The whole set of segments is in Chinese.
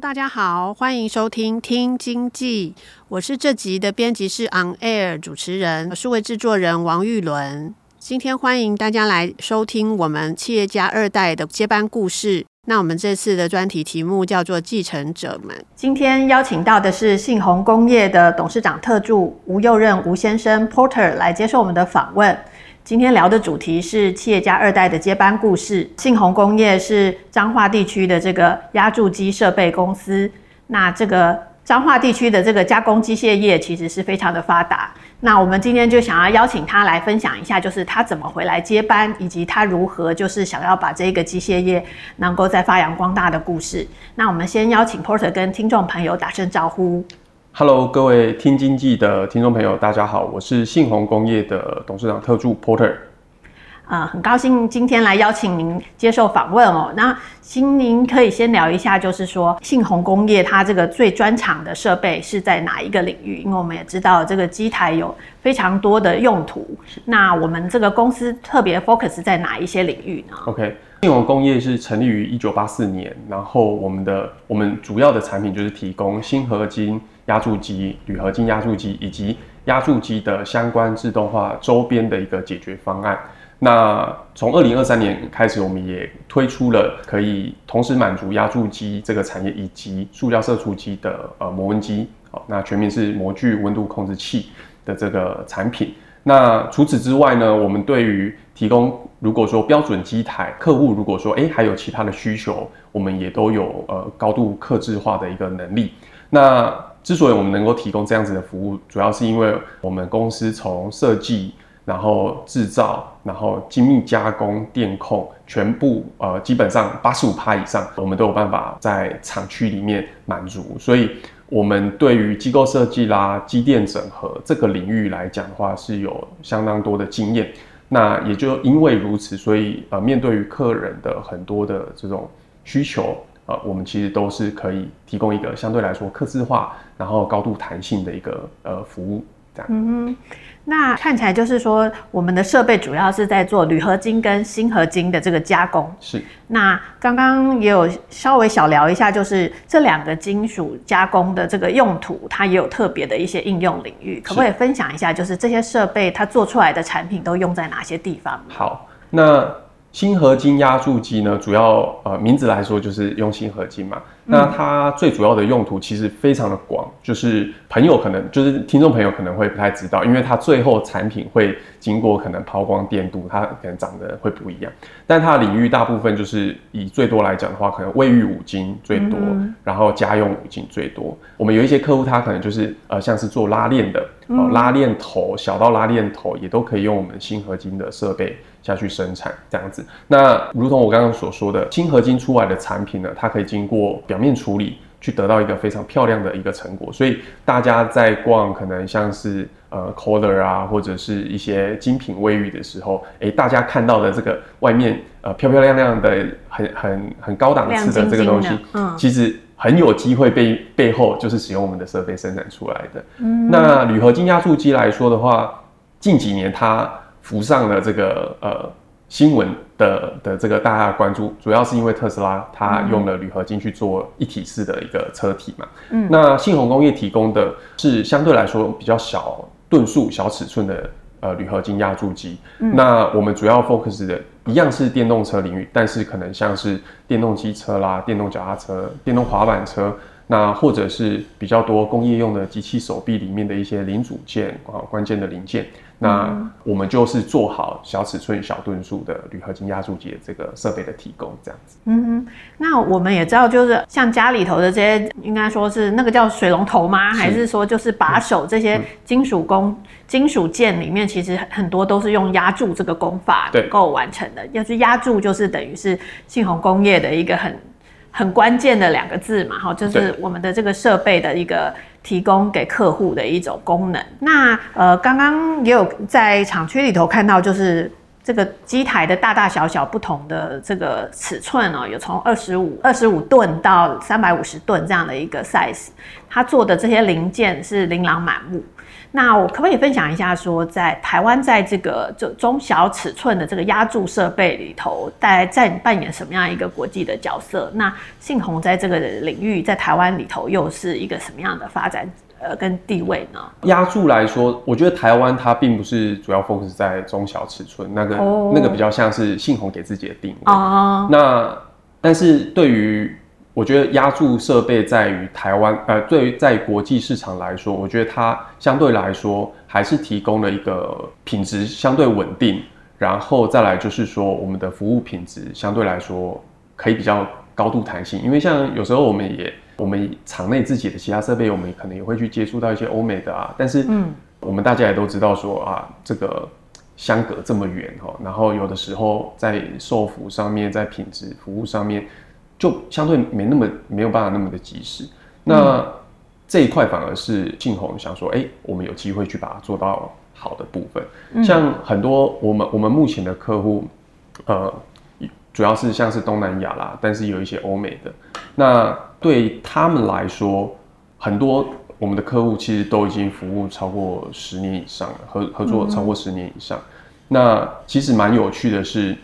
大家好，欢迎收听听经济，我是这集的编辑室 On Air 主持人，数位制作人王玉伦。今天欢迎大家来收听我们企业家二代的接班故事。那我们这次的专题题目叫做继承者们。今天邀请到的是信宏工业的董事长特助吴右任吴先生 Porter 来接受我们的访问。今天聊的主题是企业家二代的接班故事。信宏工业是彰化地区的这个压铸机设备公司。那这个彰化地区的这个加工机械业其实是非常的发达。那我们今天就想要邀请他来分享一下，就是他怎么回来接班，以及他如何就是想要把这个机械业能够再发扬光大的故事。那我们先邀请 Porter 跟听众朋友打声招呼。Hello，各位听经济的听众朋友，大家好，我是信宏工业的董事长特助 Porter。啊、呃，很高兴今天来邀请您接受访问哦。那请您可以先聊一下，就是说信宏工业它这个最专长的设备是在哪一个领域？因为我们也知道这个机台有非常多的用途。那我们这个公司特别 focus 在哪一些领域呢？OK，信宏工业是成立于一九八四年，然后我们的我们主要的产品就是提供锌合金。压铸机、铝合金压铸机以及压铸机的相关自动化周边的一个解决方案。那从二零二三年开始，我们也推出了可以同时满足压铸机这个产业以及塑料射出机的呃模温机。好，那全名是模具温度控制器的这个产品。那除此之外呢，我们对于提供如果说标准机台，客户如果说诶还有其他的需求，我们也都有呃高度客制化的一个能力。那之所以我们能够提供这样子的服务，主要是因为我们公司从设计，然后制造，然后精密加工、电控，全部呃基本上八十五趴以上，我们都有办法在厂区里面满足。所以，我们对于机构设计啦、机电整合这个领域来讲的话，是有相当多的经验。那也就因为如此，所以呃面对于客人的很多的这种需求。呃，我们其实都是可以提供一个相对来说客制化，然后高度弹性的一个呃服务，这样。嗯哼，那看起来就是说，我们的设备主要是在做铝合金跟锌合金的这个加工。是。那刚刚也有稍微小聊一下，就是这两个金属加工的这个用途，它也有特别的一些应用领域，可不可以分享一下？就是这些设备它做出来的产品都用在哪些地方？好，那。锌合金压铸机呢，主要呃名字来说就是用锌合金嘛。那它最主要的用途其实非常的广，就是朋友可能就是听众朋友可能会不太知道，因为它最后产品会经过可能抛光电镀，它可能长得会不一样。但它的领域大部分就是以最多来讲的话，可能卫浴五金最多，然后家用五金最多。我们有一些客户，他可能就是呃像是做拉链的，哦，拉链头小到拉链头也都可以用我们锌合金的设备下去生产这样子。那如同我刚刚所说的，锌合金出来的产品呢，它可以经过表面处理，去得到一个非常漂亮的一个成果。所以大家在逛可能像是呃 Kohler 啊，或者是一些精品卫浴的时候，哎、欸，大家看到的这个外面呃漂漂亮亮的、很很很高档次的这个东西，嗯，其实很有机会被背后就是使用我们的设备生产出来的。嗯，那铝合金压铸机来说的话，近几年它浮上了这个呃。新闻的的这个大家的关注，主要是因为特斯拉它用了铝合金去做一体式的一个车体嘛。嗯，那信鸿工业提供的是相对来说比较小吨数、小尺寸的呃铝合金压铸机。嗯，那我们主要 focus 的一样是电动车领域，但是可能像是电动机车啦、电动脚踏车、电动滑板车，那或者是比较多工业用的机器手臂里面的一些零组件啊，关键的零件。那我们就是做好小尺寸、小吨数的铝合金压铸机的这个设备的提供，这样子。嗯哼，那我们也知道，就是像家里头的这些，应该说是那个叫水龙头吗？还是说就是把手这些金属工、嗯、金属件里面，其实很多都是用压铸这个工法能够完成的。要是压铸，就是等于是信鸿工业的一个很很关键的两个字嘛，哈，就是我们的这个设备的一个。提供给客户的一种功能。那呃，刚刚也有在厂区里头看到，就是这个机台的大大小小不同的这个尺寸哦，有从二十五二十五吨到三百五十吨这样的一个 size，它做的这些零件是琳琅满目。那我可不可以分享一下，说在台湾，在这个这中小尺寸的这个压铸设备里头，大概在扮演什么样一个国际的角色？那信鸿在这个领域，在台湾里头又是一个什么样的发展呃跟地位呢？压铸来说，我觉得台湾它并不是主要 focus 在中小尺寸，那个、oh. 那个比较像是信鸿给自己的定位。Oh. 那但是对于我觉得压铸设备在于台湾，呃，对于在国际市场来说，我觉得它相对来说还是提供了一个品质相对稳定，然后再来就是说我们的服务品质相对来说可以比较高度弹性，因为像有时候我们也我们厂内自己的其他设备，我们可能也会去接触到一些欧美的啊，但是嗯，我们大家也都知道说啊，这个相隔这么远哈，然后有的时候在售服上面，在品质服务上面。就相对没那么没有办法那么的及时，那、嗯、这一块反而是信鸿想说，哎、欸，我们有机会去把它做到好的部分。嗯、像很多我们我们目前的客户，呃，主要是像是东南亚啦，但是有一些欧美的。那对他们来说，很多我们的客户其实都已经服务超过十年以上了，合合作超过十年以上。嗯、那其实蛮有趣的是，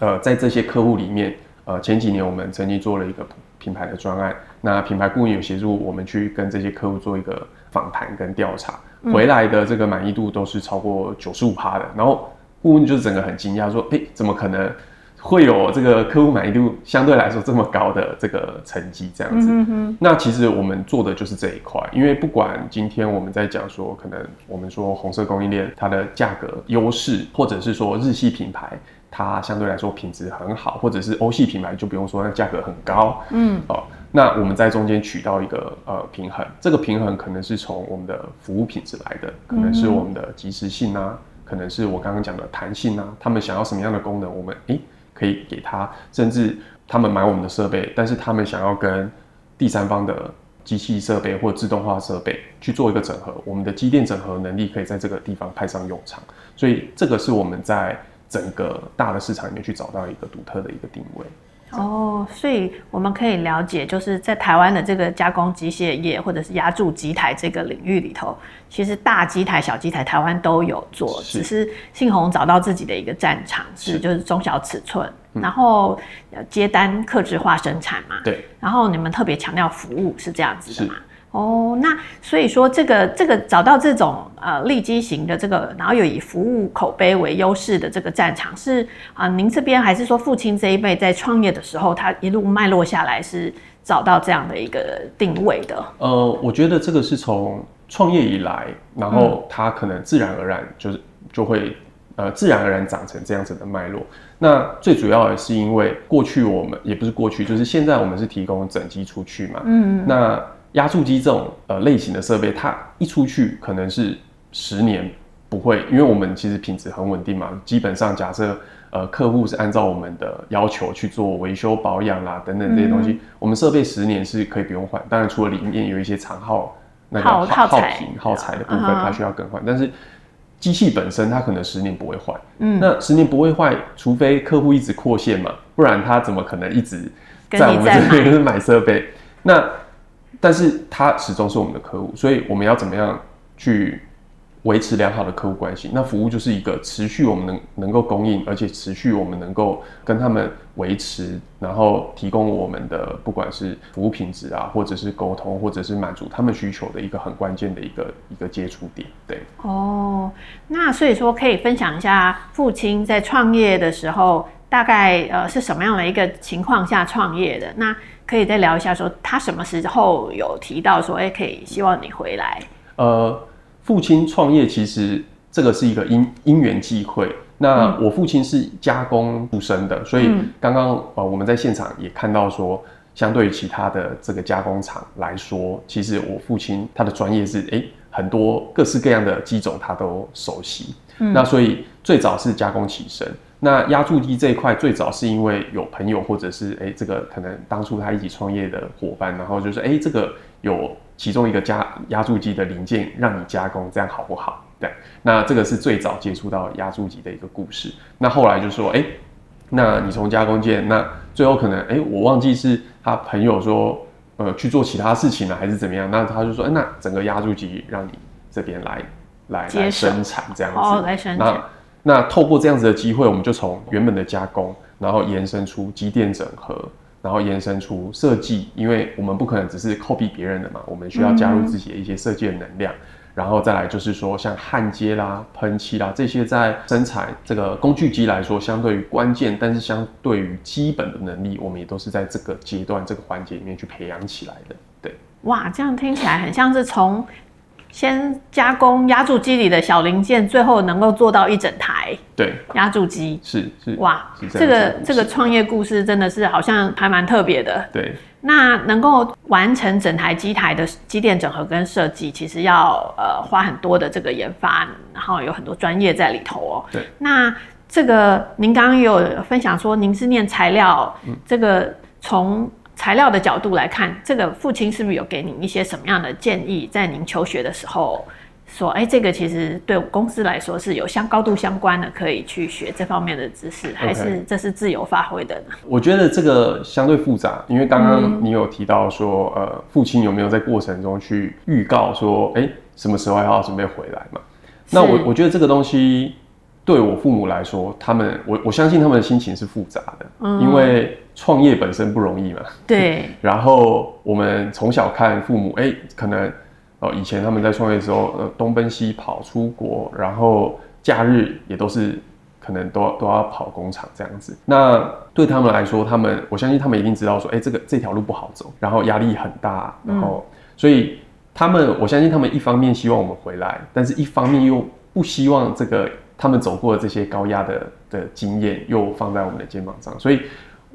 呃，在这些客户里面。呃，前几年我们曾经做了一个品牌的专案，那品牌顾问有协助我们去跟这些客户做一个访谈跟调查，回来的这个满意度都是超过九十五趴的。然后顾问就是整个很惊讶，说：“哎、欸，怎么可能会有这个客户满意度相对来说这么高的这个成绩？这样子。嗯哼”那其实我们做的就是这一块，因为不管今天我们在讲说，可能我们说红色供应链它的价格优势，或者是说日系品牌。它相对来说品质很好，或者是欧系品牌就不用说，那价格很高。嗯，哦，那我们在中间取到一个呃平衡，这个平衡可能是从我们的服务品质来的，可能是我们的及时性啊，可能是我刚刚讲的弹性啊，他们想要什么样的功能，我们诶可以给他，甚至他们买我们的设备，但是他们想要跟第三方的机器设备或自动化设备去做一个整合，我们的机电整合能力可以在这个地方派上用场，所以这个是我们在。整个大的市场里面去找到一个独特的一个定位。哦，所以我们可以了解，就是在台湾的这个加工机械业或者是压铸机台这个领域里头，其实大机台、小机台台湾都有做，是。只是信鸿找到自己的一个战场是，是就是中小尺寸，嗯、然后接单客制化生产嘛，对，然后你们特别强调服务是这样子的嘛。哦，那所以说这个这个找到这种呃利基型的这个，然后又以服务口碑为优势的这个战场是啊、呃，您这边还是说父亲这一辈在创业的时候，他一路脉络下来是找到这样的一个定位的？呃，我觉得这个是从创业以来，然后他可能自然而然就是就会呃自然而然长成这样子的脉络。那最主要的是因为过去我们也不是过去，就是现在我们是提供整机出去嘛，嗯，那。压铸机这种呃类型的设备，它一出去可能是十年不会，因为我们其实品质很稳定嘛。基本上假设呃客户是按照我们的要求去做维修保养啦等等这些东西，嗯、我们设备十年是可以不用换。当然除了里面有一些长耗那个耗耗品耗材的部分，它需要更换。但是机器本身它可能十年不会坏。嗯，那十年不会坏，除非客户一直扩线嘛，不然他怎么可能一直在我们这边买设备？那但是它始终是我们的客户，所以我们要怎么样去维持良好的客户关系？那服务就是一个持续我们能能够供应，而且持续我们能够跟他们维持，然后提供我们的不管是服务品质啊，或者是沟通，或者是满足他们需求的一个很关键的一个一个接触点。对，哦，那所以说可以分享一下父亲在创业的时候大概呃是什么样的一个情况下创业的？那可以再聊一下说，说他什么时候有提到说，哎、欸，可以希望你回来？呃，父亲创业其实这个是一个因因缘际会。那我父亲是加工出身的，所以刚刚呃我们在现场也看到说，相对于其他的这个加工厂来说，其实我父亲他的专业是哎、欸、很多各式各样的机种他都熟悉。嗯、那所以最早是加工起身。那压铸机这一块最早是因为有朋友或者是哎、欸、这个可能当初他一起创业的伙伴，然后就是哎、欸、这个有其中一个加压铸机的零件让你加工，这样好不好？对，那这个是最早接触到压铸机的一个故事。那后来就说，哎，那你从加工件，那最后可能，哎，我忘记是他朋友说，呃，去做其他事情了，还是怎么样？那他就说，哎，那整个压铸机让你这边来来来生产这样子。哦，来生产。那那透过这样子的机会，我们就从原本的加工，然后延伸出机电整合，然后延伸出设计，因为我们不可能只是 copy 别人的嘛，我们需要加入自己的一些设计的能量。嗯然后再来就是说，像焊接啦、喷漆啦这些，在生产这个工具机来说，相对于关键，但是相对于基本的能力，我们也都是在这个阶段、这个环节里面去培养起来的。对，哇，这样听起来很像是从先加工压铸机里的小零件，最后能够做到一整台。对，压铸机是是哇，这，这个这个创业故事真的是好像还蛮特别的。对。那能够完成整台机台的机电整合跟设计，其实要呃花很多的这个研发，然后有很多专业在里头哦。对。那这个您刚刚有分享说您是念材料，嗯、这个从材料的角度来看，这个父亲是不是有给您一些什么样的建议，在您求学的时候？说，哎，这个其实对公司来说是有相高度相关的，可以去学这方面的知识，还是这是自由发挥的呢？我觉得这个相对复杂，因为刚刚你有提到说，嗯、呃，父亲有没有在过程中去预告说，哎，什么时候要准备回来嘛？那我我觉得这个东西对我父母来说，他们我我相信他们的心情是复杂的，嗯、因为创业本身不容易嘛。对。然后我们从小看父母，哎，可能。哦，以前他们在创业的时候，呃，东奔西跑出国，然后假日也都是可能都都要跑工厂这样子。那对他们来说，他们我相信他们一定知道说，哎，这个这条路不好走，然后压力很大，然后、嗯、所以他们我相信他们一方面希望我们回来，但是一方面又不希望这个他们走过的这些高压的的经验又放在我们的肩膀上。所以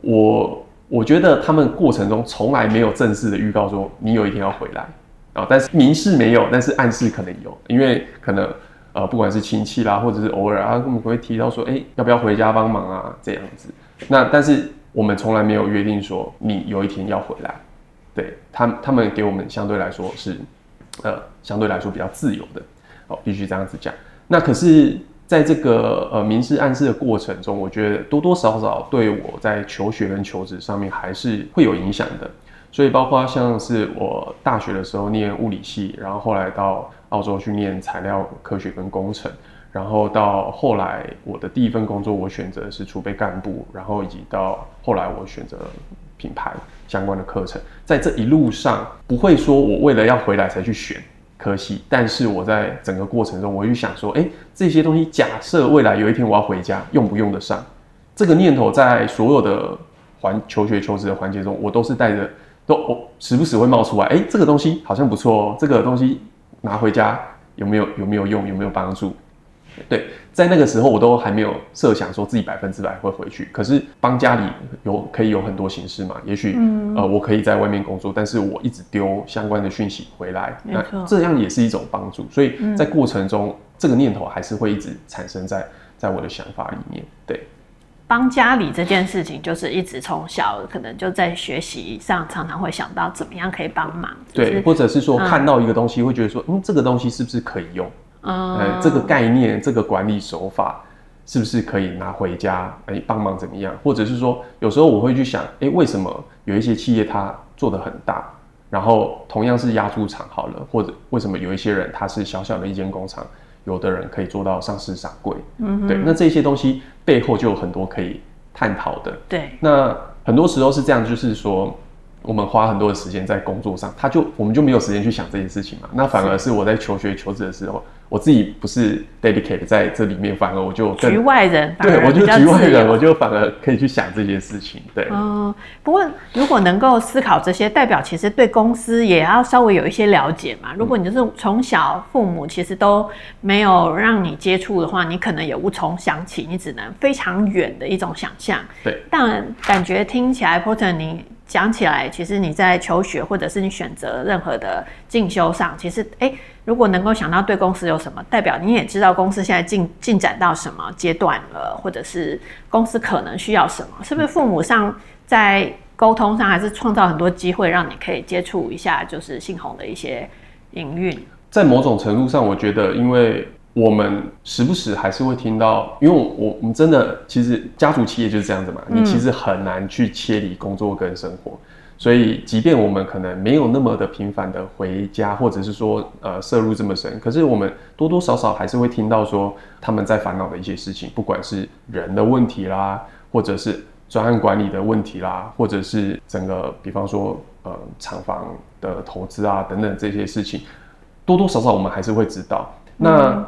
我我觉得他们过程中从来没有正式的预告说你有一天要回来。啊，但是明示没有，但是暗示可能有，因为可能呃，不管是亲戚啦，或者是偶尔啊，我们会提到说，哎、要不要回家帮忙啊，这样子。那但是我们从来没有约定说你有一天要回来。对他，他们给我们相对来说是呃，相对来说比较自由的，哦，必须这样子讲。那可是在这个呃明示暗示的过程中，我觉得多多少少对我在求学跟求职上面还是会有影响的。所以，包括像是我大学的时候念物理系，然后后来到澳洲去念材料科学跟工程，然后到后来我的第一份工作，我选择是储备干部，然后以及到后来我选择品牌相关的课程，在这一路上不会说我为了要回来才去选可惜，但是我在整个过程中，我就想说，哎，这些东西假设未来有一天我要回家，用不用得上？这个念头在所有的环求学求职的环节中，我都是带着。都我时不时会冒出来，哎、这个东西好像不错哦，这个东西拿回家有没有有没有用，有没有帮助？对，在那个时候我都还没有设想说自己百分之百会回去，可是帮家里有可以有很多形式嘛，也许、嗯、呃我可以在外面工作，但是我一直丢相关的讯息回来，那这样也是一种帮助，所以在过程中、嗯、这个念头还是会一直产生在在我的想法里面，对。帮家里这件事情，就是一直从小可能就在学习上，常常会想到怎么样可以帮忙。对，或者是说看到一个东西，会觉得说，嗯，这个东西是不是可以用？嗯，呃，这个概念，这个管理手法，是不是可以拿回家？哎，帮忙怎么样？或者是说，有时候我会去想，哎，为什么有一些企业它做得很大，然后同样是压铸厂好了，或者为什么有一些人他是小小的一间工厂？有的人可以做到上市上柜，嗯，对，那这些东西背后就有很多可以探讨的，对。那很多时候是这样，就是说，我们花很多的时间在工作上，他就我们就没有时间去想这些事情嘛。那反而是我在求学求职的时候，我自己不是 dedicate 在这里面，反而我就局外人，对，我就局外人，我就反而可以去想这些事情。对，嗯，不过如果能够思考这些，代表其实对公司也要稍微有一些了解嘛。如果你就是从小父母其实都没有让你接触的话，你可能也无从想起，你只能非常远的一种想象。对，但感觉听起来，Porter 你。讲起来，其实你在求学或者是你选择任何的进修上，其实诶，如果能够想到对公司有什么，代表你也知道公司现在进进展到什么阶段了，或者是公司可能需要什么，是不是父母上在沟通上还是创造很多机会，让你可以接触一下，就是信宏的一些营运？在某种程度上，我觉得因为。我们时不时还是会听到，因为我我们真的其实家族企业就是这样子嘛，你其实很难去切离工作跟生活，所以即便我们可能没有那么的频繁的回家，或者是说呃摄入这么深，可是我们多多少少还是会听到说他们在烦恼的一些事情，不管是人的问题啦，或者是专案管理的问题啦，或者是整个比方说呃厂房的投资啊等等这些事情，多多少少我们还是会知道。那。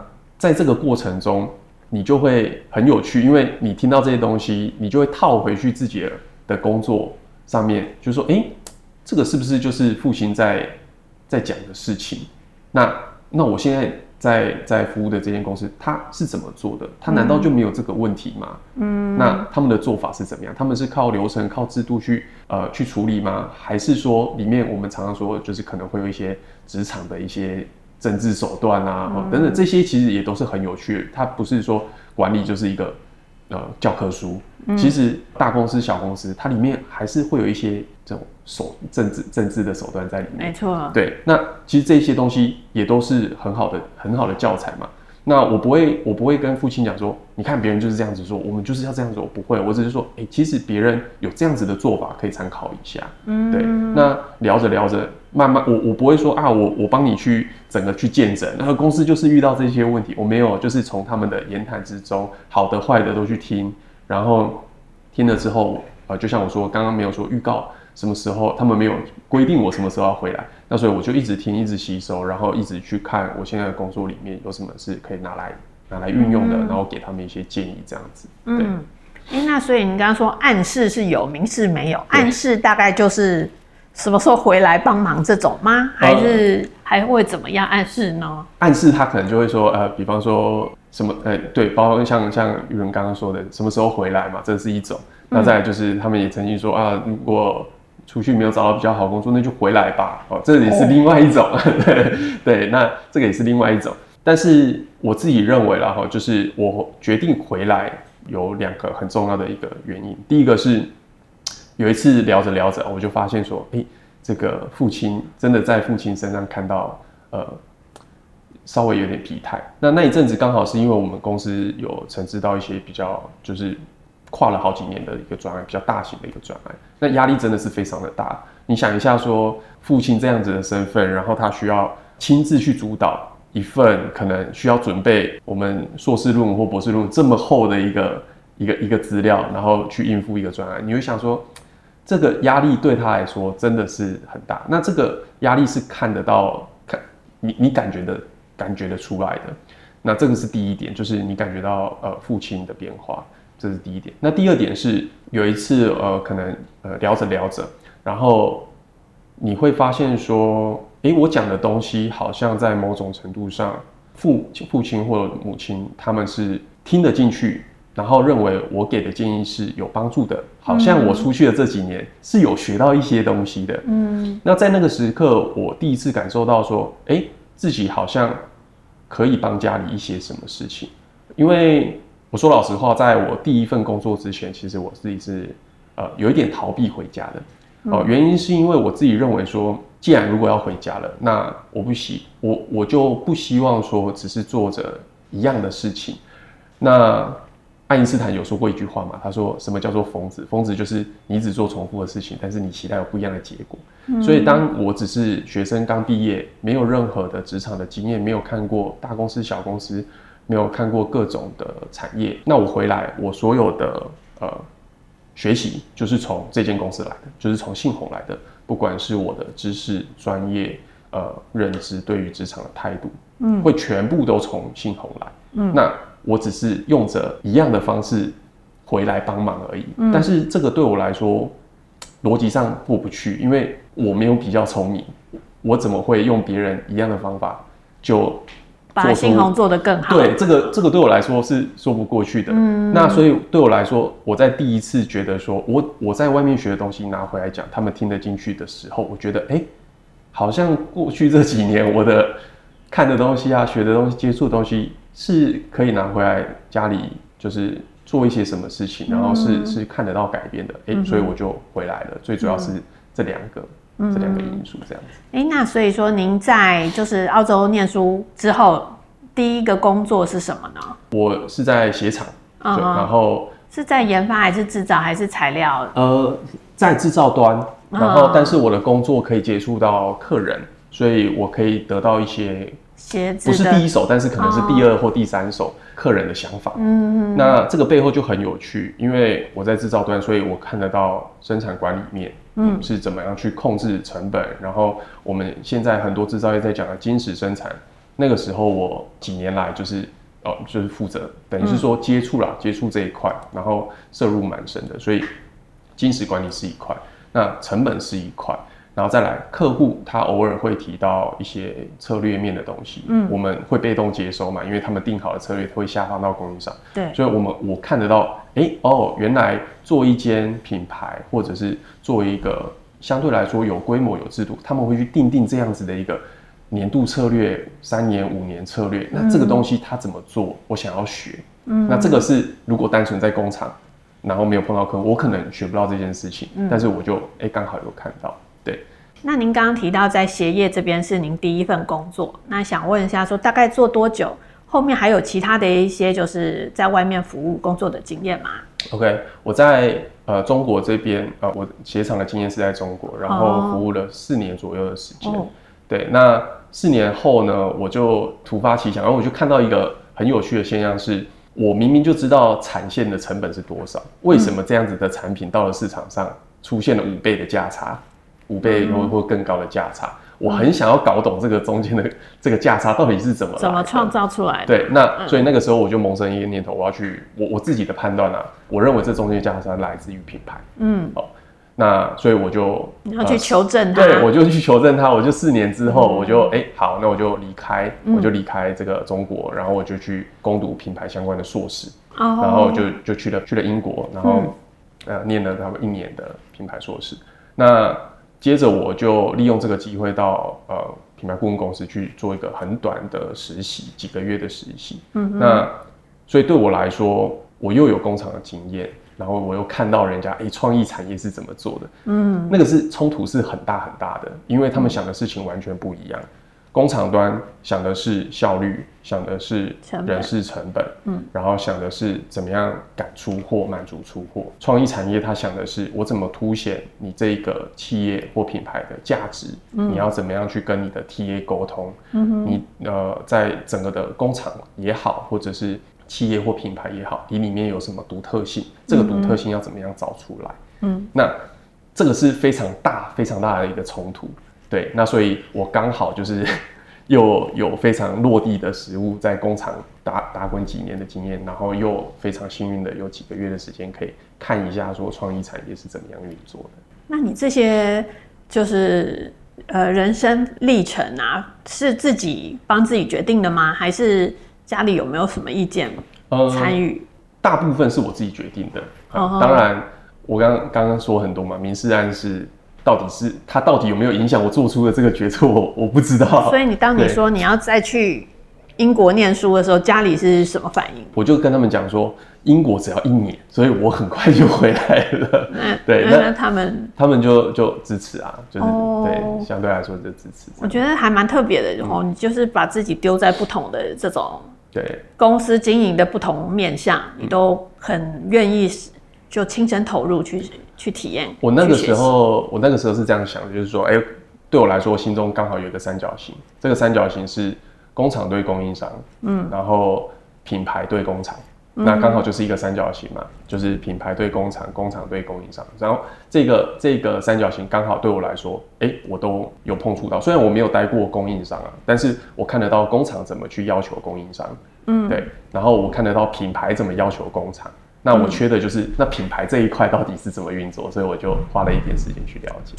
在这个过程中，你就会很有趣，因为你听到这些东西，你就会套回去自己的工作上面，就是说，诶，这个是不是就是父亲在在讲的事情？那那我现在在在服务的这间公司，他是怎么做的？他难道就没有这个问题吗？嗯，那他们的做法是怎么样？他们是靠流程、靠制度去呃去处理吗？还是说里面我们常常说，就是可能会有一些职场的一些。政治手段啊，等等，这些其实也都是很有趣的。它不是说管理就是一个呃教科书，其实大公司、小公司，它里面还是会有一些这种手政治政治的手段在里面。没错，对。那其实这些东西也都是很好的很好的教材嘛。那我不会，我不会跟父亲讲说，你看别人就是这样子做，我们就是要这样子。我不会，我只是说，哎、欸，其实别人有这样子的做法可以参考一下。嗯，对。那聊着聊着，慢慢，我我不会说啊，我我帮你去整个去见证，那个公司就是遇到这些问题，我没有，就是从他们的言谈之中，好的坏的都去听，然后听了之后，呃，就像我说，刚刚没有说预告。什么时候他们没有规定我什么时候要回来，那所以我就一直听，一直吸收，然后一直去看我现在的工作里面有什么是可以拿来拿来运用的，嗯、然后给他们一些建议，这样子。对。嗯，欸、那所以你刚刚说暗示是有，明示没有，暗示大概就是什么时候回来帮忙这种吗？还是还会怎么样暗示呢？暗示他可能就会说，呃，比方说什么，呃、欸，对，包括像像玉伦刚刚说的，什么时候回来嘛，这是一种。那再来就是他们也曾经说啊，如果出去没有找到比较好工作，那就回来吧。哦，这也是另外一种。Oh. 对对，那这个也是另外一种。但是我自己认为啦，哈，就是我决定回来有两个很重要的一个原因。第一个是有一次聊着聊着，我就发现说，诶，这个父亲真的在父亲身上看到呃稍微有点疲态。那那一阵子刚好是因为我们公司有承接到一些比较就是。跨了好几年的一个专案，比较大型的一个专案，那压力真的是非常的大。你想一下，说父亲这样子的身份，然后他需要亲自去主导一份可能需要准备我们硕士论文或博士论文这么厚的一个一个一个资料，然后去应付一个专案，你会想说，这个压力对他来说真的是很大。那这个压力是看得到，看你你感觉的感觉得出来的。那这个是第一点，就是你感觉到呃父亲的变化。这是第一点。那第二点是有一次，呃，可能呃聊着聊着，然后你会发现说，诶，我讲的东西好像在某种程度上，父父亲或者母亲他们是听得进去，然后认为我给的建议是有帮助的，好像我出去的这几年是有学到一些东西的。嗯。那在那个时刻，我第一次感受到说，诶，自己好像可以帮家里一些什么事情，因为。我说老实话，在我第一份工作之前，其实我自己是呃有一点逃避回家的哦、呃。原因是因为我自己认为说，既然如果要回家了，那我不希我我就不希望说只是做着一样的事情。那爱因斯坦有说过一句话嘛，他说什么叫做疯子？疯子就是你只做重复的事情，但是你期待有不一样的结果。所以当我只是学生刚毕业，没有任何的职场的经验，没有看过大公司、小公司。没有看过各种的产业，那我回来，我所有的呃学习就是从这间公司来的，就是从信鸿来的，不管是我的知识、专业、呃认知，对于职场的态度，嗯，会全部都从信鸿来。嗯，那我只是用着一样的方式回来帮忙而已。嗯，但是这个对我来说逻辑上过不去，因为我没有比较聪明，我怎么会用别人一样的方法就？把新红做得更好。对，这个这个对我来说是说不过去的。嗯，那所以对我来说，我在第一次觉得说我我在外面学的东西拿回来讲，他们听得进去的时候，我觉得哎、欸，好像过去这几年我的看的东西啊、学的东西、接触的东西是可以拿回来家里，就是做一些什么事情，然后是、嗯、是看得到改变的。哎、欸，所以我就回来了。嗯、最主要是这两个。这两个因素这样子。哎、欸，那所以说您在就是澳洲念书之后，第一个工作是什么呢？我是在鞋厂，嗯、然后是在研发还是制造还是材料？呃，在制造端，然后但是我的工作可以接触到客人，所以我可以得到一些鞋子，不是第一手，但是可能是第二或第三手客人的想法。嗯嗯。那这个背后就很有趣，因为我在制造端，所以我看得到生产管理面。嗯，是怎么样去控制成本？然后我们现在很多制造业在讲的金石生产，那个时候我几年来就是哦，就是负责，等于是说接触了、嗯、接触这一块，然后摄入蛮深的，所以金石管理是一块，那成本是一块。然后再来，客户他偶尔会提到一些策略面的东西，嗯，我们会被动接收嘛，因为他们定好的策略会下放到供应商，对，所以我们我看得到，哎哦，原来做一间品牌或者是做一个相对来说有规模有制度，他们会去定定这样子的一个年度策略、三年五年策略，那这个东西他怎么做，我想要学，嗯，那这个是如果单纯在工厂，然后没有碰到客户，我可能学不到这件事情，嗯，但是我就哎刚好有看到。对，那您刚刚提到在鞋业这边是您第一份工作，那想问一下，说大概做多久？后面还有其他的一些就是在外面服务工作的经验吗？OK，我在呃中国这边，呃，我鞋厂的经验是在中国，然后服务了四年左右的时间。哦、对，那四年后呢，我就突发奇想，然后我就看到一个很有趣的现象是，是我明明就知道产线的成本是多少，为什么这样子的产品到了市场上出现了五倍的价差？五倍或或更高的价差，嗯、我很想要搞懂这个中间的这个价差到底是怎么怎么创造出来的。对，那所以那个时候我就萌生一个念头，我要去我我自己的判断啊，我认为这中间价差来自于品牌。嗯，哦，那所以我就你要去求证它，呃，对，我就去求证它。我就四年之后，我就哎、好，那我就离开，我就离开这个中国，然后我就去攻读品牌相关的硕士，哦、然后就就去了去了英国，然后、嗯、呃念了差不多一年的品牌硕士，那。接着我就利用这个机会到呃品牌顾问公司去做一个很短的实习，几个月的实习。嗯哼，那所以对我来说，我又有工厂的经验，然后我又看到人家诶创意产业是怎么做的。嗯，那个是冲突是很大很大的，因为他们想的事情完全不一样。工厂端想的是效率，想的是人事成本，嗯，然后想的是怎么样赶出货、满足出货。创意产业它想的是我怎么凸显你这个企业或品牌的价值，嗯，你要怎么样去跟你的 TA 沟通，嗯哼，你呃在整个的工厂也好，或者是企业或品牌也好，你里面有什么独特性？这个独特性要怎么样找出来？嗯，那这个是非常大、非常大的一个冲突。对，那所以我刚好就是 又有非常落地的实物，在工厂打打滚几年的经验，然后又非常幸运的有几个月的时间可以看一下说创意产业是怎么样运作的。那你这些就是呃人生历程啊，是自己帮自己决定的吗？还是家里有没有什么意见参与？呃，大部分是我自己决定的。呃 uh. 当然，我刚刚刚说很多嘛，明示暗示。到底是他到底有没有影响我做出的这个决策？我我不知道。所以你当你说你要再去英国念书的时候，家里是什么反应？我就跟他们讲说，英国只要一年，所以我很快就回来了。那对，那，那他们他们就就支持啊，就是、哦、对，相对来说就支持。我觉得还蛮特别的，然后、嗯、你就是把自己丢在不同的这种对公司经营的不同面向，你都很愿意就亲身投入去。去体验。我那个时候，我那个时候是这样想的，就是说，哎、欸，对我来说，我心中刚好有一个三角形。这个三角形是工厂对供应商，嗯，然后品牌对工厂，嗯、那刚好就是一个三角形嘛，就是品牌对工厂，工厂对供应商。然后这个这个三角形刚好对我来说，哎、欸，我都有碰触到。虽然我没有待过供应商啊，但是我看得到工厂怎么去要求供应商，嗯，对。然后我看得到品牌怎么要求工厂。那我缺的就是、嗯、那品牌这一块到底是怎么运作，所以我就花了一点时间去了解。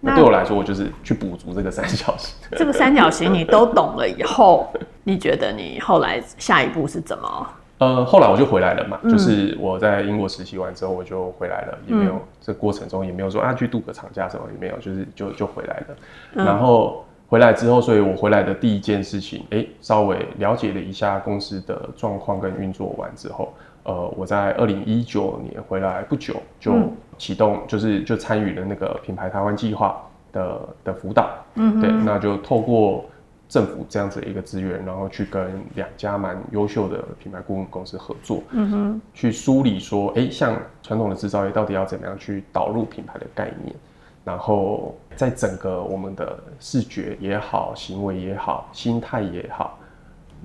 那对我来说，我就是去补足这个三角形。这个三角形你都懂了以后，你觉得你后来下一步是怎么？呃，后来我就回来了嘛，嗯、就是我在英国实习完之后我就回来了，也没有、嗯、这过程中也没有说啊去度个长假什么也没有，就是就就回来了。嗯、然后回来之后，所以我回来的第一件事情，哎、欸，稍微了解了一下公司的状况跟运作完之后，呃，我在二零一九年回来不久就。启动就是就参与了那个品牌台湾计划的的辅导，嗯哼，对，那就透过政府这样子的一个资源，然后去跟两家蛮优秀的品牌顾问公司合作，嗯哼，去梳理说，哎、欸，像传统的制造业到底要怎么样去导入品牌的概念，然后在整个我们的视觉也好、行为也好、心态也好、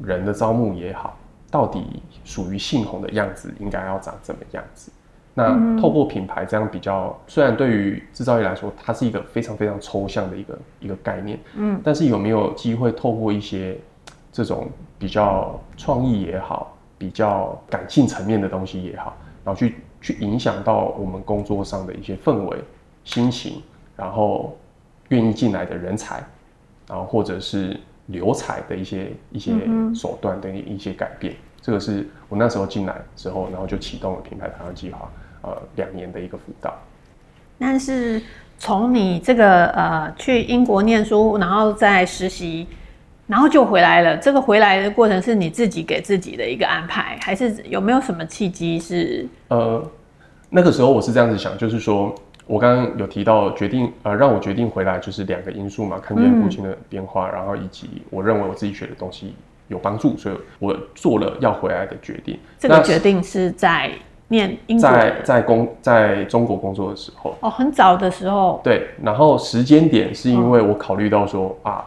人的招募也好，到底属于信宏的样子应该要长怎么样子？那透过品牌这样比较，虽然对于制造业来说，它是一个非常非常抽象的一个一个概念，嗯，但是有没有机会透过一些这种比较创意也好，比较感性层面的东西也好，然后去去影响到我们工作上的一些氛围、心情，然后愿意进来的人才，然后或者是留才的一些一些手段的一些改变，这个是我那时候进来之后，然后就启动了品牌台湾计划。呃，两年的一个辅导，但是从你这个呃去英国念书，然后再实习，然后就回来了。这个回来的过程是你自己给自己的一个安排，还是有没有什么契机是？呃，那个时候我是这样子想，就是说我刚刚有提到决定呃让我决定回来，就是两个因素嘛，看见父亲的变化，嗯、然后以及我认为我自己学的东西有帮助，所以我做了要回来的决定。这个决定是在。念英在在工在中国工作的时候哦，很早的时候对，然后时间点是因为我考虑到说、哦、啊，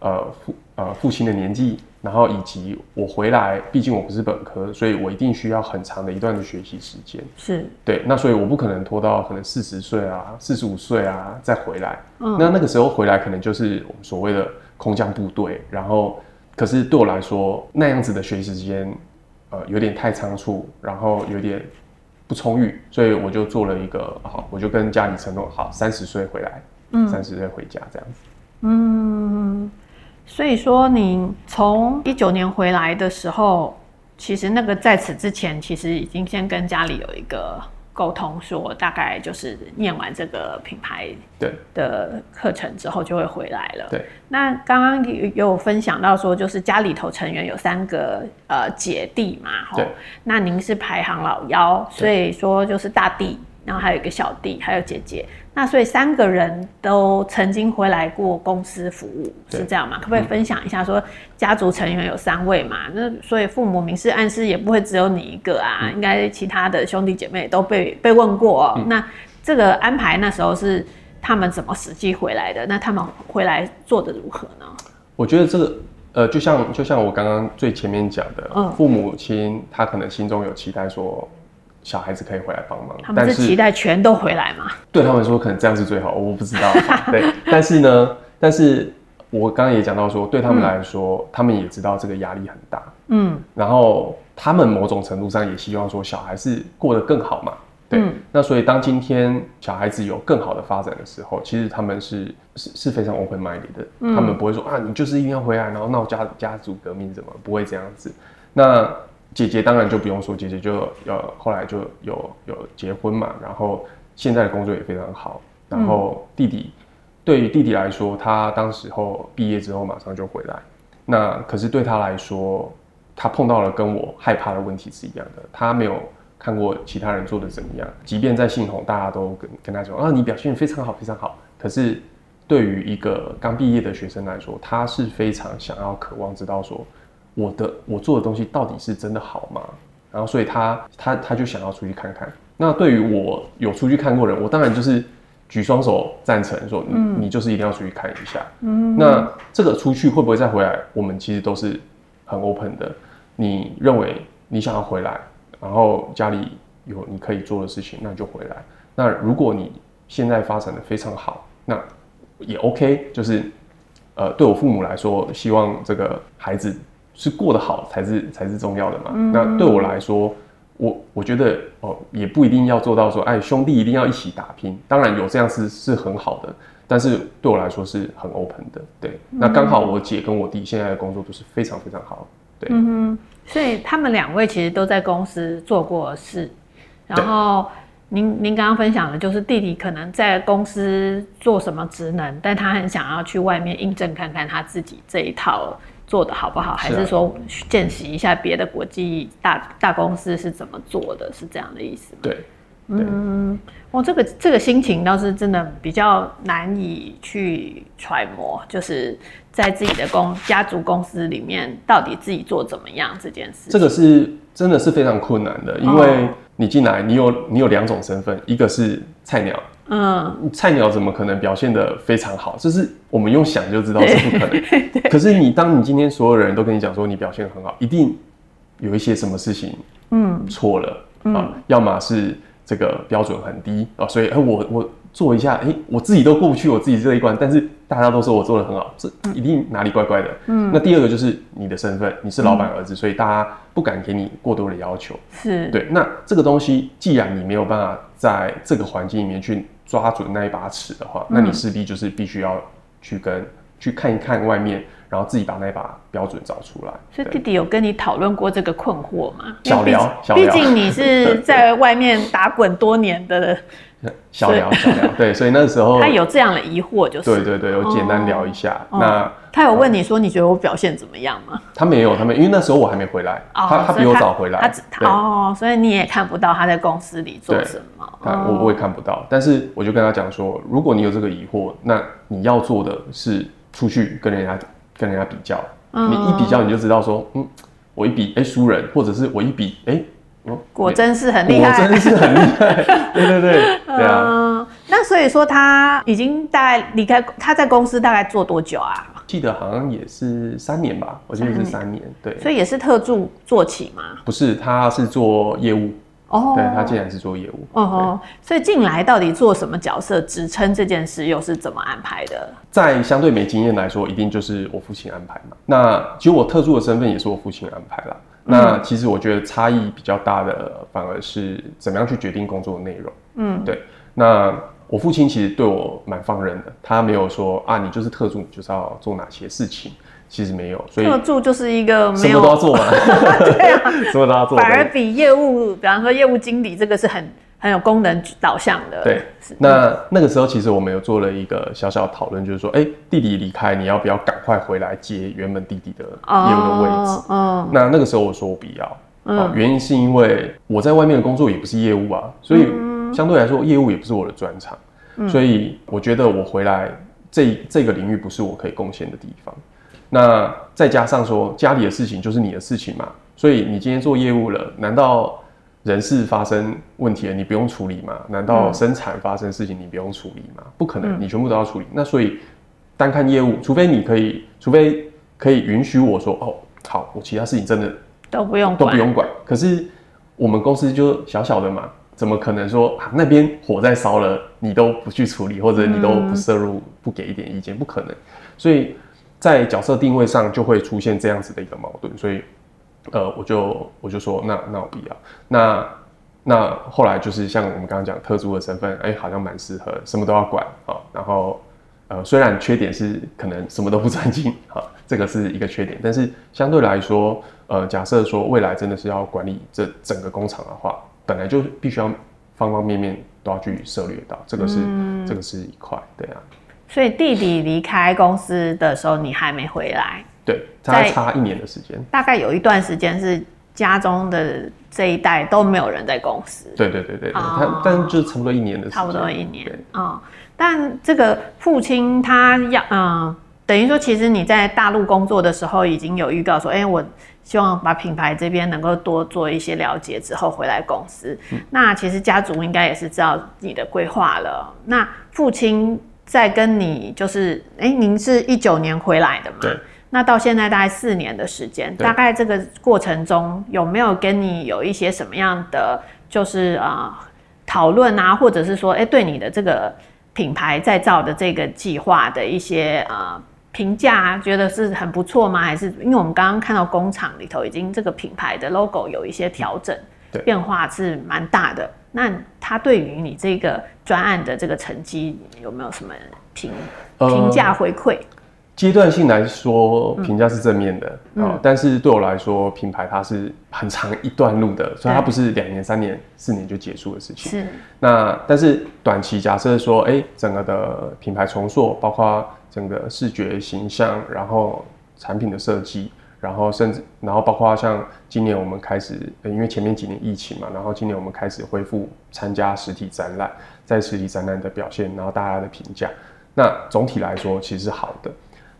呃父呃父亲的年纪，然后以及我回来，毕竟我不是本科，所以我一定需要很长的一段的学习时间。是对，那所以我不可能拖到可能四十岁啊、四十五岁啊再回来。嗯，那那个时候回来可能就是我们所谓的空降部队，然后可是对我来说那样子的学习时间。呃，有点太仓促，然后有点不充裕，所以我就做了一个好，我就跟家里承诺，好，三十岁回来，嗯，三十岁回家这样子。嗯，所以说你从一九年回来的时候，其实那个在此之前，其实已经先跟家里有一个。沟通说，大概就是念完这个品牌的课程之后就会回来了。对，那刚刚有有分享到说，就是家里头成员有三个呃姐弟嘛，对，那您是排行老幺，所以说就是大弟。然后还有一个小弟，还有姐姐，那所以三个人都曾经回来过公司服务，是这样吗？可不可以分享一下？说家族成员有三位嘛，那所以父母明示暗示也不会只有你一个啊，嗯、应该其他的兄弟姐妹都被被问过、哦。嗯、那这个安排那时候是他们怎么实际回来的？那他们回来做的如何呢？我觉得这个呃，就像就像我刚刚最前面讲的，嗯、父母亲他可能心中有期待说。小孩子可以回来帮忙，他们是期待全都回来吗？对他们说，可能这样是最好，我不知道。对，但是呢，但是我刚刚也讲到说，对他们来说，嗯、他们也知道这个压力很大。嗯，然后他们某种程度上也希望说，小孩是过得更好嘛。对，嗯、那所以当今天小孩子有更好的发展的时候，其实他们是是是非常 open minded 的，嗯、他们不会说啊，你就是一定要回来，然后闹家家族革命怎么，不会这样子。那。姐姐当然就不用说，姐姐就要后来就有有结婚嘛，然后现在的工作也非常好。然后弟弟，对于弟弟来说，他当时候毕业之后马上就回来。那可是对他来说，他碰到了跟我害怕的问题是一样的。他没有看过其他人做的怎么样，即便在信统，大家都跟跟他说啊，你表现非常好，非常好。可是对于一个刚毕业的学生来说，他是非常想要、渴望知道说。我的我做的东西到底是真的好吗？然后所以他他他就想要出去看看。那对于我有出去看过人，我当然就是举双手赞成，说你、嗯、你就是一定要出去看一下。嗯，那这个出去会不会再回来？我们其实都是很 open 的。你认为你想要回来，然后家里有你可以做的事情，那你就回来。那如果你现在发展的非常好，那也 OK，就是呃，对我父母来说，希望这个孩子是过得好才是才是重要的嘛。嗯、那对我来说，我我觉得哦，也不一定要做到说，哎，兄弟一定要一起打拼。当然有这样是是很好的，但是对我来说是很 open 的。对，嗯、那刚好我姐跟我弟现在的工作都是非常非常好。对，嗯哼，所以他们两位其实都在公司做过事，然后。您您刚刚分享的就是弟弟可能在公司做什么职能，但他很想要去外面印证看看他自己这一套做的好不好，还是说见习一下别的国际大大公司是怎么做的，是这样的意思吗？对，对嗯，我这个这个心情倒是真的比较难以去揣摩，就是在自己的公家族公司里面，到底自己做怎么样这件事。这个是真的是非常困难的，因为、哦。你进来，你有你有两种身份，一个是菜鸟，嗯，菜鸟怎么可能表现的非常好？就是我们用想就知道是不可能。可是你当你今天所有人都跟你讲说你表现得很好，一定有一些什么事情，嗯，错了啊，要么是这个标准很低啊，所以我我。做一下，哎、欸，我自己都过不去我自己这一关，但是大家都说我做的很好，这一定哪里怪怪的。嗯，那第二个就是你的身份，你是老板儿子，嗯、所以大家不敢给你过多的要求。是，对。那这个东西，既然你没有办法在这个环境里面去抓准那一把尺的话，嗯、那你势必就是必须要去跟去看一看外面，然后自己把那把标准找出来。所以弟弟有跟你讨论过这个困惑吗？小聊，小聊。毕竟你是 在外面打滚多年的。小聊小聊，对，所以那时候他有这样的疑惑，就是对对对，我简单聊一下。那他有问你说，你觉得我表现怎么样吗？他没有，他没，因为那时候我还没回来，他他比我早回来，他哦，所以你也看不到他在公司里做什么。我我也看不到，但是我就跟他讲说，如果你有这个疑惑，那你要做的是出去跟人家跟人家比较，你一比较你就知道说，嗯，我一比哎输人，或者是我一比哎。果真是很厉害，果真是很厉害，对对对，对啊。嗯，那所以说他已经大概离开，他在公司大概做多久啊？记得好像也是三年吧，我记得是三年，对。所以也是特助做起吗？不是，他是做业务。哦，对，他竟然是做业务。哦，所以进来到底做什么角色，职称这件事又是怎么安排的？在相对没经验来说，一定就是我父亲安排嘛。那其实我特助的身份也是我父亲安排啦。那其实我觉得差异比较大的，反而是怎么样去决定工作的内容。嗯，对。那我父亲其实对我蛮放任的，他没有说啊，你就是特助，你就是要做哪些事情。其实没有，所以特助就是一个什么都要做嘛。对啊，什么都要做。反而比业务，比方说业务经理，这个是很很有功能导向的。对，那那个时候其实我们有做了一个小小的讨论，就是说，哎，弟弟离开，你要不要赶快回来接原本弟弟的业务的位置？嗯，那那个时候我说我不要，嗯，原因是因为我在外面的工作也不是业务啊，所以相对来说业务也不是我的专长，所以我觉得我回来这这个领域不是我可以贡献的地方。那再加上说家里的事情就是你的事情嘛，所以你今天做业务了，难道人事发生问题了你不用处理吗？难道生产发生事情你不用处理吗？不可能，你全部都要处理。那所以单看业务，除非你可以，除非可以允许我说哦，好，我其他事情真的都不用都不用管。可是我们公司就小小的嘛，怎么可能说啊那边火在烧了，你都不去处理，或者你都不摄入，不给一点意见？不可能。所以。在角色定位上就会出现这样子的一个矛盾，所以，呃，我就我就说，那那我不要。那那后来就是像我们刚刚讲特殊的身份，哎、欸，好像蛮适合，什么都要管啊。然后，呃，虽然缺点是可能什么都不专精，啊，这个是一个缺点，但是相对来说，呃，假设说未来真的是要管理这整个工厂的话，本来就必须要方方面面都要去涉猎到，这个是、嗯、这个是一块，对啊。所以弟弟离开公司的时候，你还没回来。对，大概差一年的时间。大概有一段时间是家中的这一代都没有人在公司。对对对对，他但就差不多一年的时间。差不多一年。哦，但这个父亲他要嗯，等于说，其实你在大陆工作的时候已经有预告说，哎，我希望把品牌这边能够多做一些了解之后回来公司。嗯、那其实家族应该也是知道你的规划了。那父亲。在跟你就是，哎、欸，您是一九年回来的嘛？对。那到现在大概四年的时间，大概这个过程中有没有跟你有一些什么样的就是啊讨论啊，或者是说，哎，对你的这个品牌再造的这个计划的一些啊评价，觉得是很不错吗？还是因为我们刚刚看到工厂里头已经这个品牌的 logo 有一些调整，变化是蛮大的。那他对于你这个专案的这个成绩有没有什么评评价回馈？阶段性来说，评价是正面的，嗯哦，但是对我来说，品牌它是很长一段路的，所以它不是两年、三年、四年就结束的事情。是。那但是短期假设说，哎，整个的品牌重塑，包括整个视觉形象，然后产品的设计，然后甚至然后包括像今年我们开始，因为前面几年疫情嘛，然后今年我们开始恢复参加实体展览，在实体展览的表现，然后大家的评价，那总体来说其实是好的。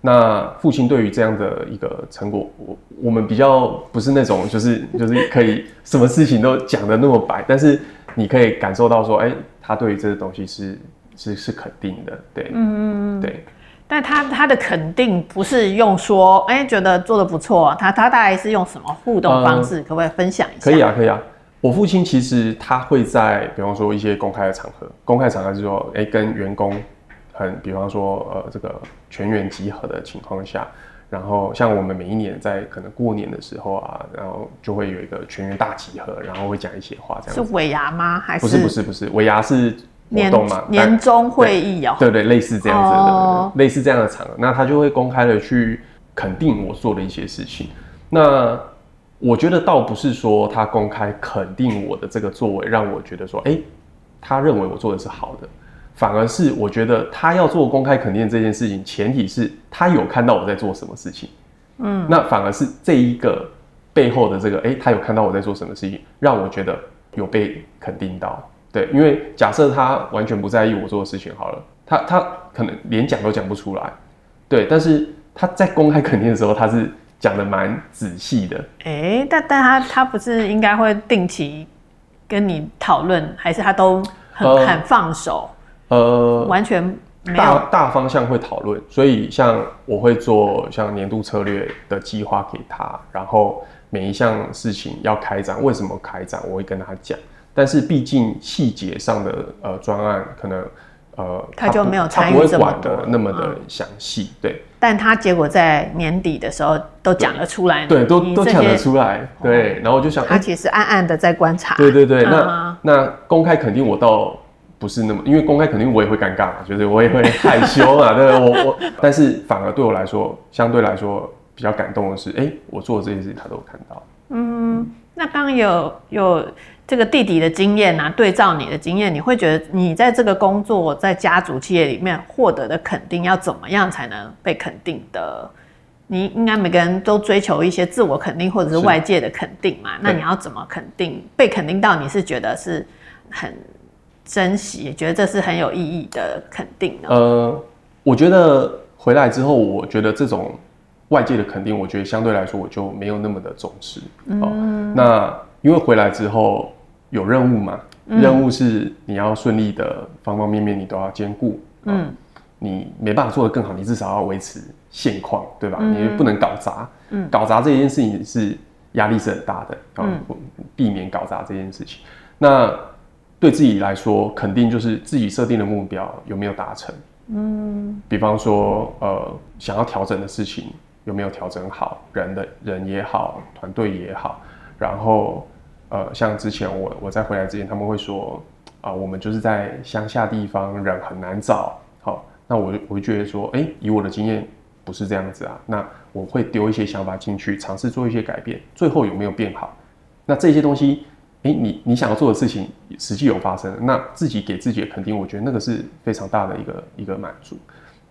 那父亲对于这样的一个成果，我我们比较不是那种就是就是可以什么事情都讲的那么白，但是你可以感受到说，哎、欸，他对于这个东西是是是肯定的，对，嗯对。但他他的肯定不是用说，哎、欸，觉得做的不错，他他大概是用什么互动方式，嗯、可不可以分享一下？可以啊，可以啊。我父亲其实他会在，比方说一些公开的场合，公开场合是说，哎、欸，跟员工。很，比方说，呃，这个全员集合的情况下，然后像我们每一年在可能过年的时候啊，然后就会有一个全员大集合，然后会讲一些话，这样子。是尾牙吗？还是？不是不是不是，尾牙是活动嘛？年年终会议哦。对对，类似这样子的，哦、类似这样的场合，那他就会公开的去肯定我做的一些事情。那我觉得倒不是说他公开肯定我的这个作为，让我觉得说，哎、欸，他认为我做的是好的。反而是我觉得他要做公开肯定这件事情，前提是他有看到我在做什么事情。嗯，那反而是这一个背后的这个，哎、欸，他有看到我在做什么事情，让我觉得有被肯定到。对，因为假设他完全不在意我做的事情，好了，他他可能连讲都讲不出来。对，但是他在公开肯定的时候，他是讲的蛮仔细的。哎、欸，但但他他不是应该会定期跟你讨论，还是他都很、呃、很放手？呃，完全大大方向会讨论，所以像我会做像年度策略的计划给他，然后每一项事情要开展，为什么开展，我会跟他讲。但是毕竟细节上的呃专案可能呃他就没有参与，他不会管的那么的详细，嗯、对。但他结果在年底的时候都讲了出来，对，都都讲得出来，对。然后我就想，他其实暗暗的在观察，对对对。那、嗯、那公开肯定我到。不是那么，因为公开肯定我也会尴尬嘛，就是我也会害羞嘛，对，我我，但是反而对我来说，相对来说比较感动的是，哎、欸，我做的这些事情他都有看到。嗯，那刚刚有有这个弟弟的经验啊，对照你的经验，你会觉得你在这个工作在家族企业里面获得的肯定要怎么样才能被肯定的？你应该每个人都追求一些自我肯定或者是外界的肯定嘛？那你要怎么肯定？被肯定到你是觉得是很。珍惜，觉得这是很有意义的肯定呢。呃，我觉得回来之后，我觉得这种外界的肯定，我觉得相对来说我就没有那么的重视。嗯、哦，那因为回来之后有任务嘛，嗯、任务是你要顺利的方方面面你都要兼顾。嗯、哦，你没办法做得更好，你至少要维持现况，对吧？嗯、你不能搞砸。嗯，搞砸这件事情是压力是很大的。嗯、哦，避免搞砸这件事情。那对自己来说，肯定就是自己设定的目标有没有达成。嗯，比方说，呃，想要调整的事情有没有调整好，人的人也好，团队也好。然后，呃，像之前我我在回来之前，他们会说，啊、呃，我们就是在乡下地方，人很难找。好，那我就我就觉得说，哎，以我的经验不是这样子啊。那我会丢一些想法进去，尝试做一些改变，最后有没有变好？那这些东西。诶，你你想要做的事情实际有发生，那自己给自己的肯定，我觉得那个是非常大的一个一个满足。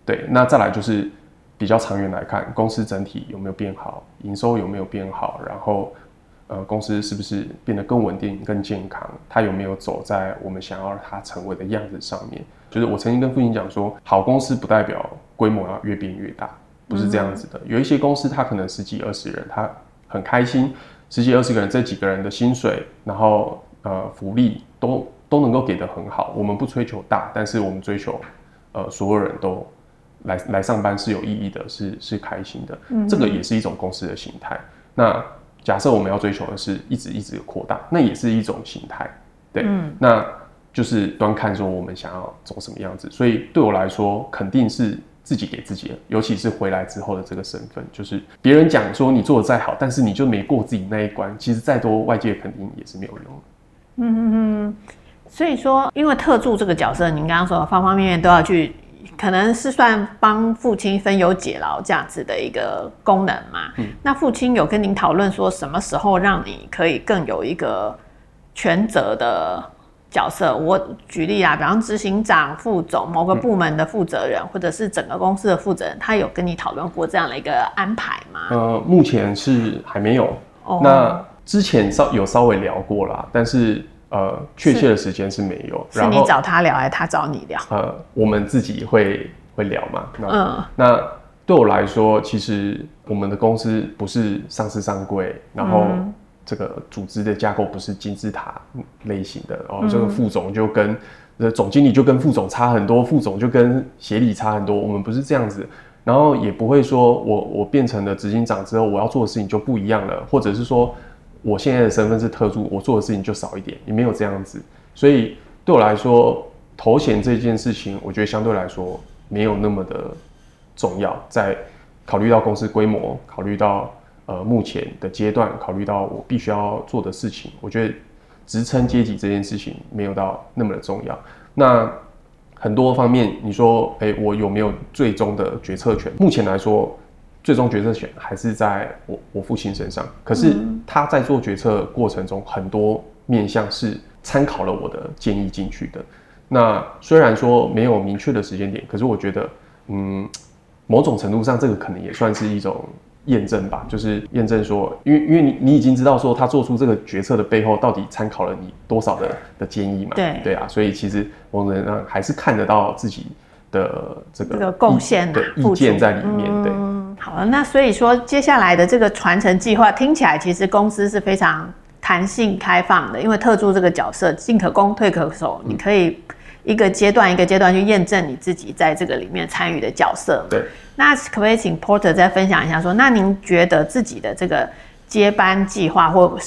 对，那再来就是比较长远来看，公司整体有没有变好，营收有没有变好，然后呃，公司是不是变得更稳定、更健康？它有没有走在我们想要它成为的样子上面？就是我曾经跟父亲讲说，好公司不代表规模要越变越大，不是这样子的。有一些公司它可能十几二十人，他很开心。十几二十个人，这几个人的薪水，然后呃福利都都能够给得很好。我们不追求大，但是我们追求呃所有人都来来上班是有意义的，是是开心的。嗯，这个也是一种公司的形态。那假设我们要追求的是一直一直扩大，那也是一种形态。对，嗯，那就是端看说我们想要走什么样子。所以对我来说，肯定是自己给自己的，尤其是回来之后的这个身份，就是别人讲说你做的再好，但是你就没过自己那一关，其实再多外界肯定也是没有用的。嗯嗯嗯。所以说，因为特助这个角色，您刚刚说方方面面都要去，可能是算帮父亲分忧解劳这样子的一个功能嘛。嗯。那父亲有跟您讨论说，什么时候让你可以更有一个全责的角色？我举例啊，比方执行长、副总、某个部门的负责人，嗯、或者是整个公司的负责人，他有跟你讨论过这样的一个安排吗？呃，目前是还没有。哦。那之前稍有稍微聊过啦，但是。呃，确切的时间是没有。是，然，是你找他聊，还是他找你聊？呃，我们自己会会聊嘛。那嗯，那对我来说，其实我们的公司不是上市上柜，然后这个组织的架构不是金字塔类型的。哦，这个副总就跟呃总经理就跟副总差很多，副总就跟协理差很多。我们不是这样子，然后也不会说我我变成了执行长之后，我要做的事情就不一样了，或者是说。我现在的身份是特助，我做的事情就少一点，也没有这样子，所以对我来说，头衔这件事情，我觉得相对来说没有那么的重要。在考虑到公司规模，考虑到呃目前的阶段，考虑到我必须要做的事情，我觉得职称阶级这件事情没有到那么的重要。那很多方面，你说，诶、欸，我有没有最终的决策权？目前来说。最终决策权还是在我我父亲身上，可是他在做决策过程中，很多面向是参考了我的建议进去的。那虽然说没有明确的时间点，可是我觉得，嗯，某种程度上，这个可能也算是一种验证吧，就是验证说，因为因为你你已经知道说他做出这个决策的背后到底参考了你多少的的建议嘛，对。对啊，所以其实某种程度上还是看得到自己的这个这个贡献的意见在里面，嗯、对。好了，那所以说接下来的这个传承计划听起来其实公司是非常弹性开放的，因为特助这个角色进可攻退可守，嗯、你可以一个阶段一个阶段去验证你自己在这个里面参与的角色。对，那可不可以请 Porter 再分享一下说，说那您觉得自己的这个接班计划或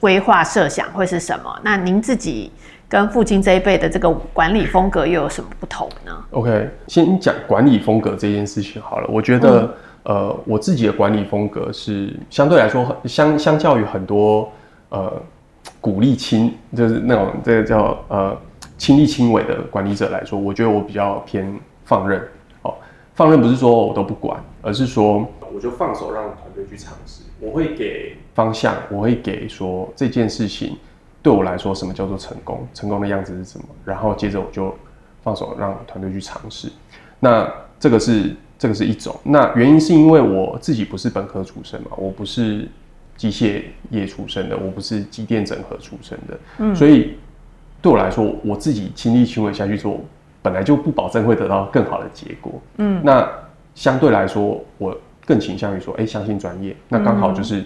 规划设想会是什么？那您自己跟父亲这一辈的这个管理风格又有什么不同呢？OK，先讲管理风格这件事情好了，我觉得、嗯。呃，我自己的管理风格是相对来说，相相较于很多呃鼓励亲，就是那种这个叫呃亲力亲为的管理者来说，我觉得我比较偏放任。哦，放任不是说我都不管，而是说我就放手让团队去尝试。我会给方向，我会给说这件事情对我来说什么叫做成功，成功的样子是什么，然后接着我就放手让团队去尝试。那这个是。这个是一种，那原因是因为我自己不是本科出身嘛，我不是机械业出身的，我不是机电整合出身的，嗯，所以对我来说，我自己亲力亲为下去做，本来就不保证会得到更好的结果，嗯，那相对来说，我更倾向于说，哎，相信专业，那刚好就是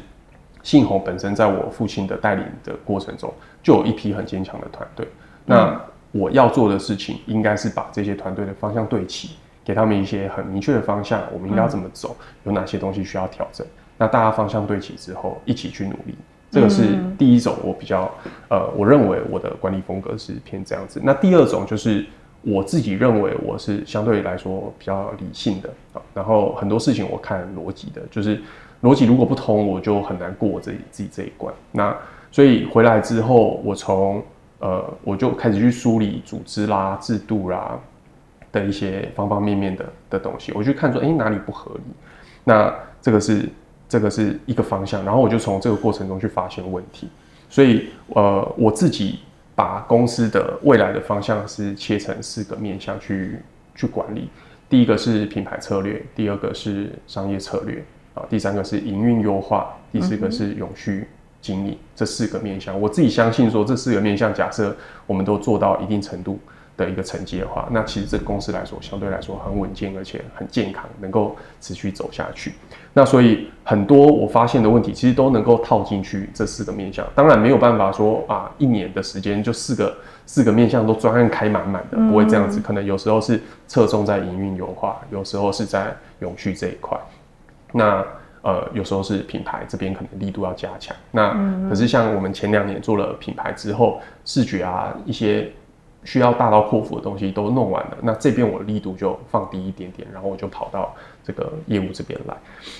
信宏本身在我父亲的带领的过程中，就有一批很坚强的团队，那我要做的事情，应该是把这些团队的方向对齐。给他们一些很明确的方向，我们应该要怎么走？有哪些东西需要调整？那大家方向对齐之后，一起去努力，这个是第一种。我比较呃，我认为我的管理风格是偏这样子。那第二种就是我自己认为我是相对来说比较理性的啊，然后很多事情我看逻辑的，就是逻辑如果不通，我就很难过我自己自己这一关。那所以回来之后，我从呃，我就开始去梳理组织啦、制度啦。的一些方方面面的的东西，我去看说，哎、欸，哪里不合理？那这个是这个是一个方向，然后我就从这个过程中去发现问题。所以，呃，我自己把公司的未来的方向是切成四个面向去去管理。第一个是品牌策略，第二个是商业策略，啊，第三个是营运优化，第四个是永续经营。这四个面向，我自己相信说，这四个面向，假设我们都做到一定程度。的一个成绩的话，那其实这个公司来说相对来说很稳健，而且很健康，能够持续走下去。那所以很多我发现的问题，其实都能够套进去这四个面向。当然没有办法说啊，一年的时间就四个四个面向都专案开满满的，不会这样子。可能有时候是侧重在营运优化，有时候是在永续这一块。那呃，有时候是品牌这边可能力度要加强。那可是像我们前两年做了品牌之后，视觉啊一些。需要大刀阔斧的东西都弄完了，那这边我的力度就放低一点点，然后我就跑到这个业务这边来。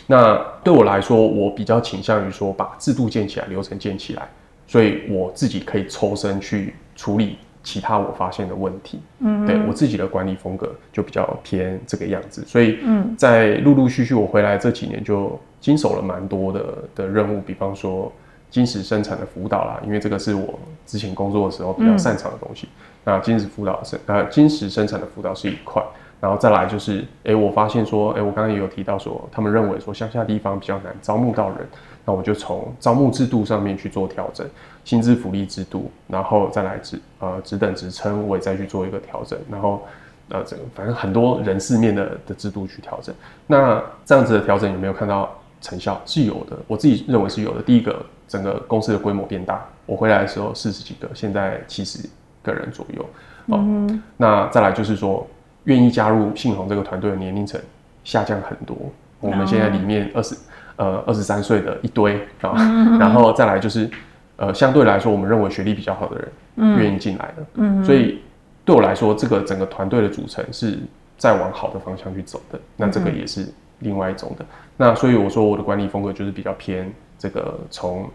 那对我来说，我比较倾向于说把制度建起来，流程建起来，所以我自己可以抽身去处理其他我发现的问题。嗯，对我自己的管理风格就比较偏这个样子。所以，嗯，在陆陆续续我回来这几年，就经手了蛮多的的任务，比方说金石生产的辅导啦，因为这个是我之前工作的时候比较擅长的东西。嗯那金石辅导生呃金石生产的辅导是一块，然后再来就是，哎、我发现说，哎、我刚刚也有提到说，他们认为说乡下地方比较难招募到人，那我就从招募制度上面去做调整，薪资福利制度，然后再来职呃职等职称，我也再去做一个调整，然后呃这个反正很多人事面的的制度去调整，那这样子的调整有没有看到成效？是有的，我自己认为是有的。第一个，整个公司的规模变大，我回来的时候四十几个，现在七十。个人左右，哦，嗯、那再来就是说，愿意加入信鸿这个团队的年龄层下降很多。我们现在里面二十呃二十三岁的一堆啊，嗯、然后再来就是呃相对来说，我们认为学历比较好的人愿意进来的，嗯、所以对我来说，这个整个团队的组成是在往好的方向去走的。那这个也是另外一种的。那所以我说我的管理风格就是比较偏这个从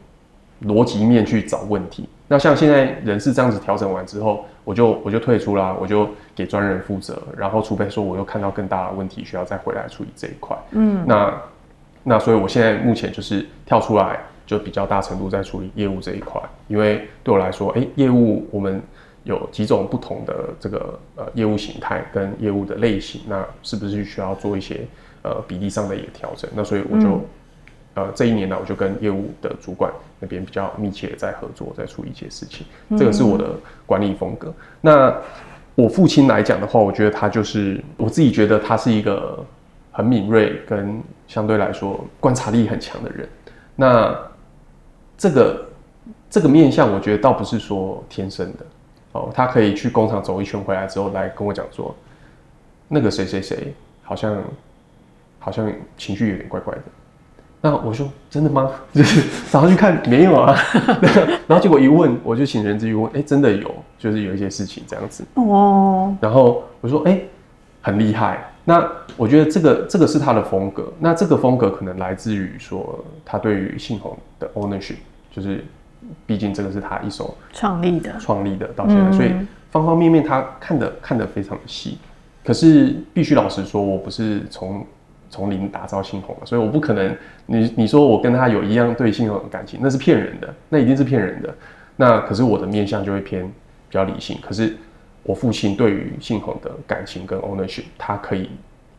逻辑面去找问题。那像现在人事这样子调整完之后，我就我就退出啦，我就给专人负责，然后除非说我又看到更大的问题需要再回来处理这一块，嗯，那那所以我现在目前就是跳出来，就比较大程度在处理业务这一块，因为对我来说，哎、欸，业务我们有几种不同的这个呃业务形态跟业务的类型，那是不是需要做一些呃比例上的一个调整？那所以我就。嗯呃，这一年呢，我就跟业务的主管那边比较密切的在合作，在处理一些事情。这个是我的管理风格。嗯、那我父亲来讲的话，我觉得他就是我自己觉得他是一个很敏锐跟相对来说观察力很强的人。那这个这个面相，我觉得倒不是说天生的哦。他可以去工厂走一圈回来之后，来跟我讲说，那个谁谁谁好像好像情绪有点怪怪的。那我说真的吗？就是早上去看没有啊，然后结果一问，我就请人资一问，哎，真的有，就是有一些事情这样子哦。然后我说，哎，很厉害。那我觉得这个这个是他的风格。那这个风格可能来自于说他对于信鸿的 ownership，就是毕竟这个是他一手创立的，创立的到现在，所以方方面面他看的看得非常的细。可是必须老实说，我不是从。从零打造信鸿，所以我不可能。你你说我跟他有一样对信鸿的感情，那是骗人的，那一定是骗人的。那可是我的面相就会偏比较理性。可是我父亲对于信鸿的感情跟 ownership，他可以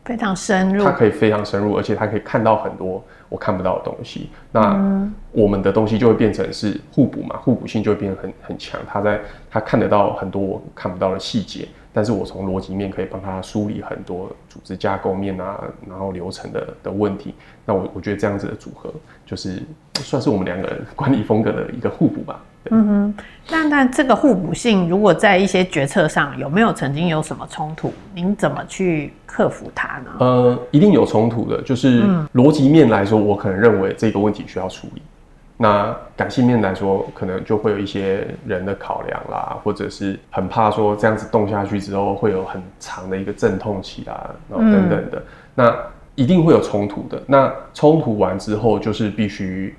非常深入，他可以非常深入，而且他可以看到很多我看不到的东西。那我们的东西就会变成是互补嘛，互补性就会变得很很强。他在他看得到很多我看不到的细节。但是我从逻辑面可以帮他梳理很多组织架构面啊，然后流程的的问题。那我我觉得这样子的组合，就是算是我们两个人管理风格的一个互补吧。嗯哼，那那这个互补性，如果在一些决策上有没有曾经有什么冲突？您怎么去克服它呢？呃，一定有冲突的，就是逻辑面来说，我可能认为这个问题需要处理。那感性面来说，可能就会有一些人的考量啦，或者是很怕说这样子动下去之后会有很长的一个阵痛期啦，然后等等的，嗯、那一定会有冲突的。那冲突完之后，就是必须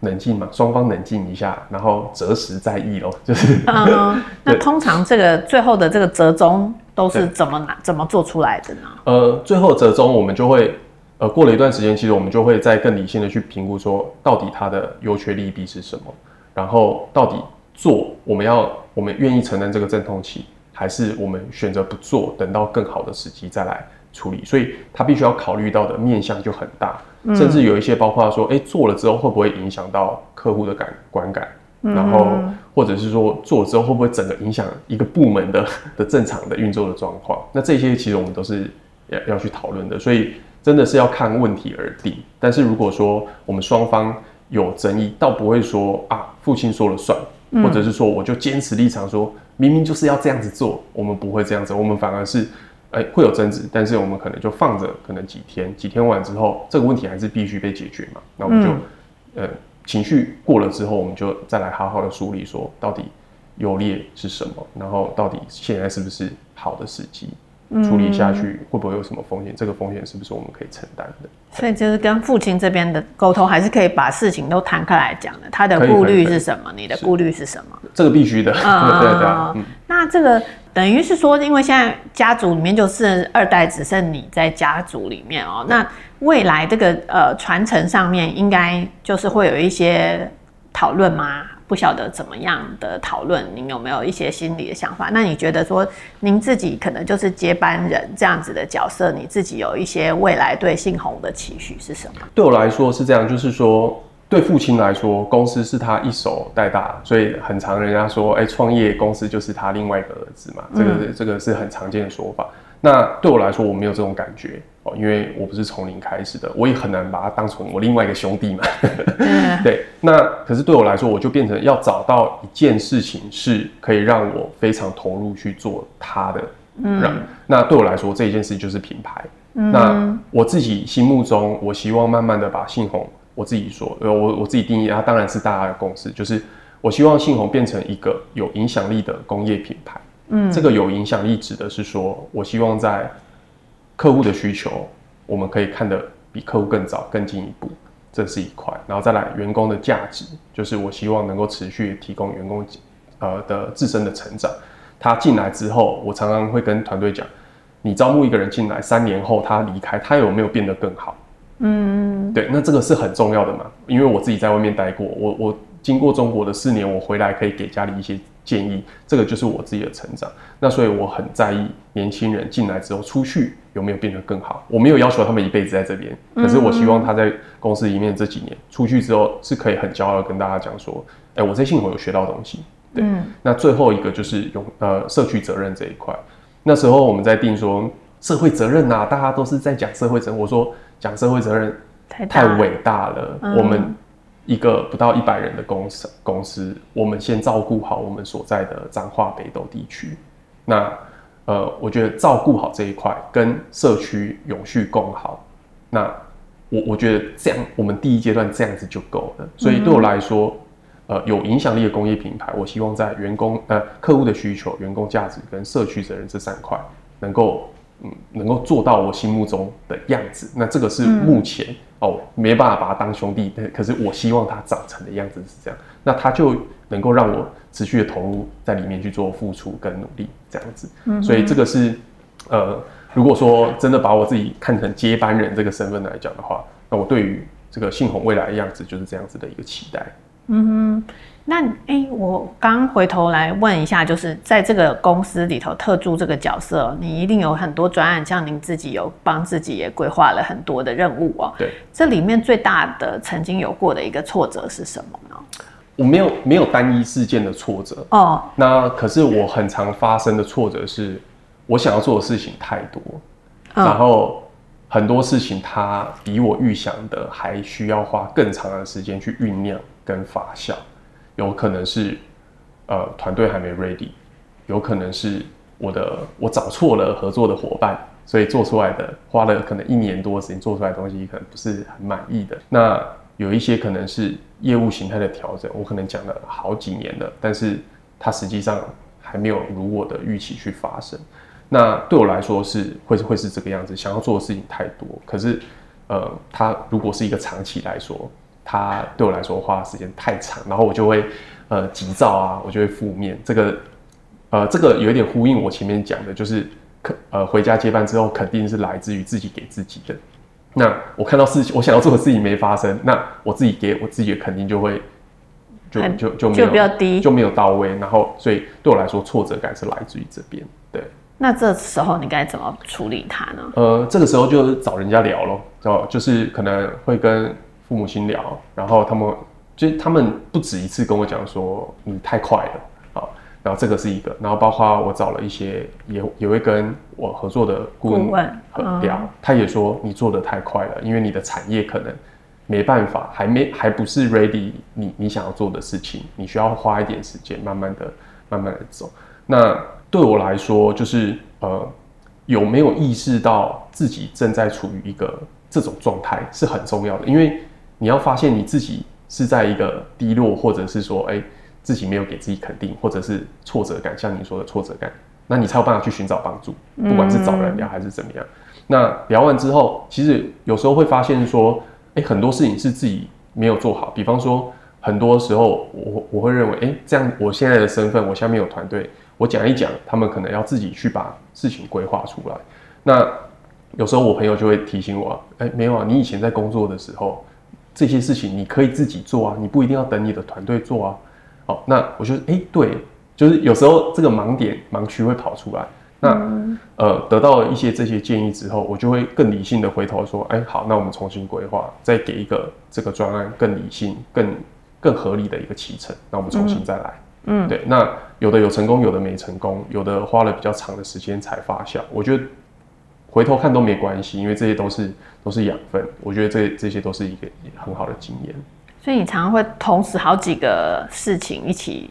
冷静嘛，双方冷静一下，然后择时再议咯。就是，嗯，那通常这个最后的这个折中都是怎么拿怎么做出来的呢？呃，最后折中我们就会。呃，过了一段时间，其实我们就会再更理性的去评估，说到底它的优缺利弊是什么，然后到底做我们要我们愿意承担这个阵痛期，还是我们选择不做，等到更好的时机再来处理。所以它必须要考虑到的面向就很大，甚至有一些包括说，哎，做了之后会不会影响到客户的感观感，然后或者是说做了之后会不会整个影响一个部门的 的正常的运作的状况？那这些其实我们都是要要去讨论的，所以真的是要看问题而定。但是如果说我们双方有争议，倒不会说啊，父亲说了算，或者是说我就坚持立场说，明明就是要这样子做，我们不会这样子，我们反而是。哎、欸，会有争执，但是我们可能就放着，可能几天，几天完之后，这个问题还是必须被解决嘛。那我们就，嗯、呃，情绪过了之后，我们就再来好好的梳理，说到底优劣是什么，然后到底现在是不是好的时机。处理下去会不会有什么风险？这个风险是不是我们可以承担的？所以就是跟父亲这边的沟通，还是可以把事情都摊开来讲的。他的顾虑是什么？你的顾虑是什么？这个必须的。嗯、对对对。嗯、那这个等于是说，因为现在家族里面就是二代只剩你在家族里面哦。那未来这个呃传承上面，应该就是会有一些讨论吗？不晓得怎么样的讨论，您有没有一些心理的想法？那你觉得说，您自己可能就是接班人这样子的角色，你自己有一些未来对信宏的期许是什么？对我来说是这样，就是说，对父亲来说，公司是他一手带大，所以很常人家说，哎、欸，创业公司就是他另外一个儿子嘛，这个、嗯、这个是很常见的说法。那对我来说，我没有这种感觉哦，因为我不是从零开始的，我也很难把他当成我另外一个兄弟嘛。对，那可是对我来说，我就变成要找到一件事情是可以让我非常投入去做它的。嗯，那对我来说，这一件事就是品牌。嗯，那我自己心目中，我希望慢慢的把信宏，我自己说，呃，我我自己定义，它当然是大家的共识，就是我希望信宏变成一个有影响力的工业品牌。嗯，这个有影响力指的是说，我希望在客户的需求，我们可以看得比客户更早、更进一步，这是一块。然后再来员工的价值，就是我希望能够持续提供员工呃的自身的成长。他进来之后，我常常会跟团队讲，你招募一个人进来，三年后他离开，他有没有变得更好？嗯，对，那这个是很重要的嘛，因为我自己在外面待过，我我经过中国的四年，我回来可以给家里一些。建议，这个就是我自己的成长。那所以我很在意年轻人进来之后出去有没有变得更好。我没有要求他们一辈子在这边，可是我希望他在公司里面这几年出去之后是可以很骄傲的跟大家讲说，哎，我在信宏有学到东西。对，那最后一个就是用呃社区责任这一块。那时候我们在定说社会责任呐，大家都是在讲社会责任。我说讲社会责任太伟大了，我们。一个不到一百人的公司，公司，我们先照顾好我们所在的彰化北斗地区。那呃，我觉得照顾好这一块，跟社区永续共好。那我我觉得这样，我们第一阶段这样子就够了。所以对我来说，呃，有影响力的工业品牌，我希望在员工呃客户的需求、员工价值跟社区责任这三块，能够嗯能够做到我心目中的样子。那这个是目前。嗯哦，没办法把他当兄弟，可是我希望他长成的样子是这样，那他就能够让我持续的投入在里面去做付出跟努力，这样子。嗯，所以这个是，呃，如果说真的把我自己看成接班人这个身份来讲的话，那我对于这个信宏未来的样子就是这样子的一个期待。嗯哼。那哎，我刚回头来问一下，就是在这个公司里头特助这个角色，你一定有很多专案，像您自己有帮自己也规划了很多的任务哦。对，这里面最大的曾经有过的一个挫折是什么呢？我没有没有单一事件的挫折哦。那可是我很常发生的挫折是，我想要做的事情太多，嗯、然后很多事情它比我预想的还需要花更长的时间去酝酿跟发酵。有可能是，呃，团队还没 ready，有可能是我的我找错了合作的伙伴，所以做出来的花了可能一年多时间做出来的东西可能不是很满意的。那有一些可能是业务形态的调整，我可能讲了好几年了，但是它实际上还没有如我的预期去发生。那对我来说是会是会是这个样子，想要做的事情太多，可是呃，它如果是一个长期来说。他对我来说花的时间太长，然后我就会呃急躁啊，我就会负面。这个呃这个有一点呼应我前面讲的，就是可呃回家接班之后，肯定是来自于自己给自己的。那我看到事情，我想要做的事情没发生，那我自己给我自己的肯定就会就就就没有就比较低，就没有到位。然后所以对我来说，挫折感是来自于这边。对，那这时候你该怎么处理它呢？呃，这个时候就找人家聊咯，就就是可能会跟。父母亲聊，然后他们就他们不止一次跟我讲说你太快了啊，然后这个是一个，然后包括我找了一些也也会跟我合作的顾问聊，他也说你做的太快了，因为你的产业可能没办法，还没还不是 ready 你你想要做的事情，你需要花一点时间，慢慢的慢慢的走。那对我来说，就是呃有没有意识到自己正在处于一个这种状态是很重要的，因为你要发现你自己。是在一个低落，或者是说，哎、欸，自己没有给自己肯定，或者是挫折感，像你说的挫折感，那你才有办法去寻找帮助，不管是找人聊还是怎么样。嗯、那聊完之后，其实有时候会发现说，哎、欸，很多事情是自己没有做好。比方说，很多时候我我会认为，哎、欸，这样我现在的身份，我下面有团队，我讲一讲，他们可能要自己去把事情规划出来。那有时候我朋友就会提醒我，哎、欸，没有啊，你以前在工作的时候。这些事情你可以自己做啊，你不一定要等你的团队做啊。好，那我觉得，哎，对，就是有时候这个盲点、盲区会跑出来。那、嗯、呃，得到了一些这些建议之后，我就会更理性的回头说，哎，好，那我们重新规划，再给一个这个专案更理性、更更合理的一个启程。那我们重新再来。嗯，对。那有的有成功，有的没成功，有的花了比较长的时间才发酵。我觉得。回头看都没关系，因为这些都是都是养分。我觉得这这些都是一个很好的经验。所以你常常会同时好几个事情一起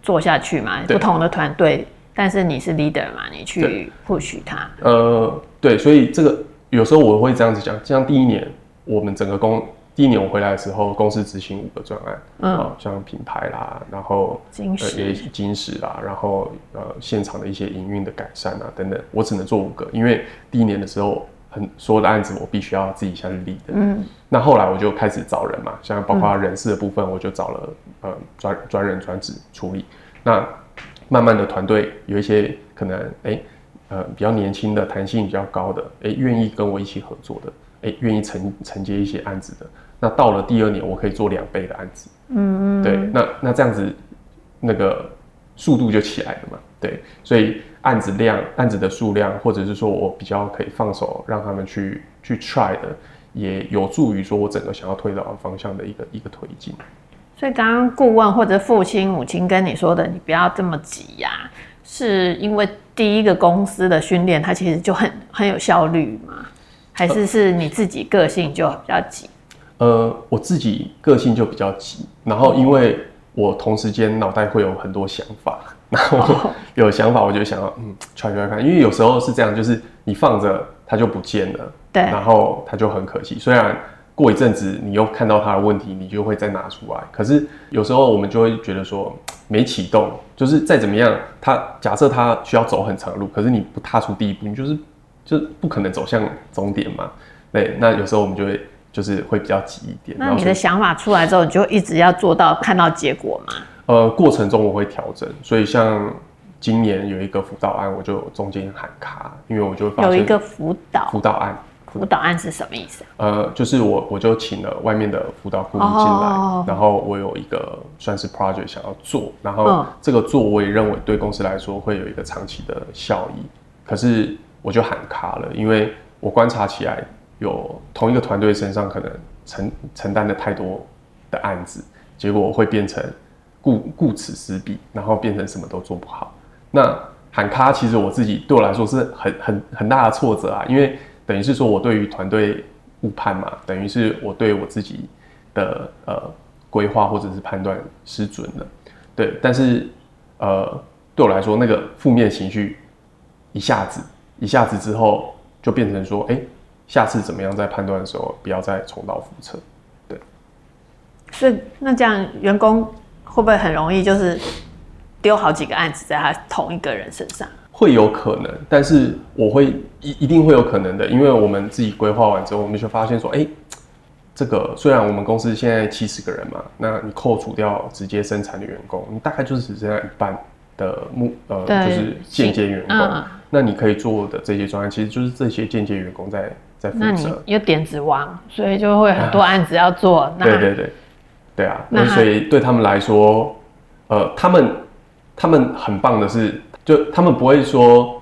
做下去嘛？不同的团队，但是你是 leader 嘛？你去 push 他。呃，对，所以这个有时候我会这样子讲，像第一年我们整个公。第一年我回来的时候，公司执行五个专案，嗯、哦，像品牌啦，然后金石、呃、金石啦，然后呃现场的一些营运的改善啊等等，我只能做五个，因为第一年的时候很所有的案子我必须要自己下去立的，嗯，那后来我就开始找人嘛，像包括人事的部分，我就找了、嗯、呃专专人专职处理，那慢慢的团队有一些可能哎呃比较年轻的弹性比较高的，哎愿意跟我一起合作的，哎愿意承承接一些案子的。那到了第二年，我可以做两倍的案子。嗯嗯，对，那那这样子，那个速度就起来了嘛。对，所以案子量、案子的数量，或者是说我比较可以放手让他们去去 try 的，也有助于说我整个想要推导的方向的一个一个推进。所以刚刚顾问或者父亲、母亲跟你说的，你不要这么急呀、啊，是因为第一个公司的训练，它其实就很很有效率吗？还是是你自己个性就比较急？呃，我自己个性就比较急，然后因为我同时间脑袋会有很多想法，然后 有想法我就想要嗯揣揣看，因为有时候是这样，就是你放着它就不见了，对，然后它就很可惜。虽然过一阵子你又看到它的问题，你就会再拿出来，可是有时候我们就会觉得说没启动，就是再怎么样，它假设它需要走很长的路，可是你不踏出第一步，你就是就不可能走向终点嘛。对，那有时候我们就会。就是会比较急一点。那你的想法出来之后，你就一直要做到看到结果吗？呃，过程中我会调整。所以像今年有一个辅导案，我就中间喊卡，因为我就有一个辅导辅导案。辅导案是什么意思？呃，就是我我就请了外面的辅导顾问进来，哦，然后我有一个算是 project 想要做，然后这个做我也认为对公司来说会有一个长期的效益，可是我就喊卡了，因为我观察起来。有同一个团队身上可能承承担的太多的案子，结果会变成顾顾此失彼，然后变成什么都做不好。那喊卡其实我自己对我来说是很很很大的挫折啊，因为等于是说我对于团队误判嘛，等于是我对我自己的呃规划或者是判断失准了。对，但是呃对我来说那个负面情绪一下子一下子之后就变成说，哎、欸。下次怎么样在判断的时候，不要再重蹈覆辙。对，是那这样员工会不会很容易就是丢好几个案子在他同一个人身上？会有可能，但是我会一一定会有可能的，因为我们自己规划完之后，我们就发现说，哎、欸，这个虽然我们公司现在七十个人嘛，那你扣除掉直接生产的员工，你大概就是只剩下一半的目呃，就是间接员工。嗯、那你可以做的这些专案，其实就是这些间接员工在。那你有点子王，所以就会很多案子要做。对对对，对啊。那所以对他们来说，呃，他们他们很棒的是，就他们不会说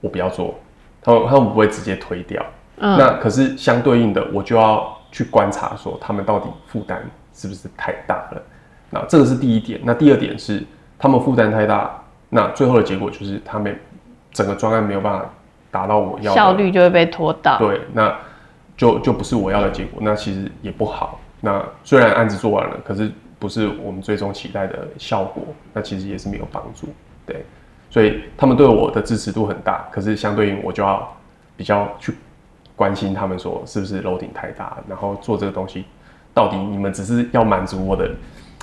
我不要做，他们他们不会直接推掉。嗯。那可是相对应的，我就要去观察说他们到底负担是不是太大了？那这个是第一点。那第二点是他们负担太大，那最后的结果就是他们整个专案没有办法达到我要的效率就会被拖到。对，那就就不是我要的结果，那其实也不好。那虽然案子做完了，可是不是我们最终期待的效果，那其实也是没有帮助。对，所以他们对我的支持度很大，可是相对应我就要比较去关心他们说是不是 loading 太大，然后做这个东西到底你们只是要满足我的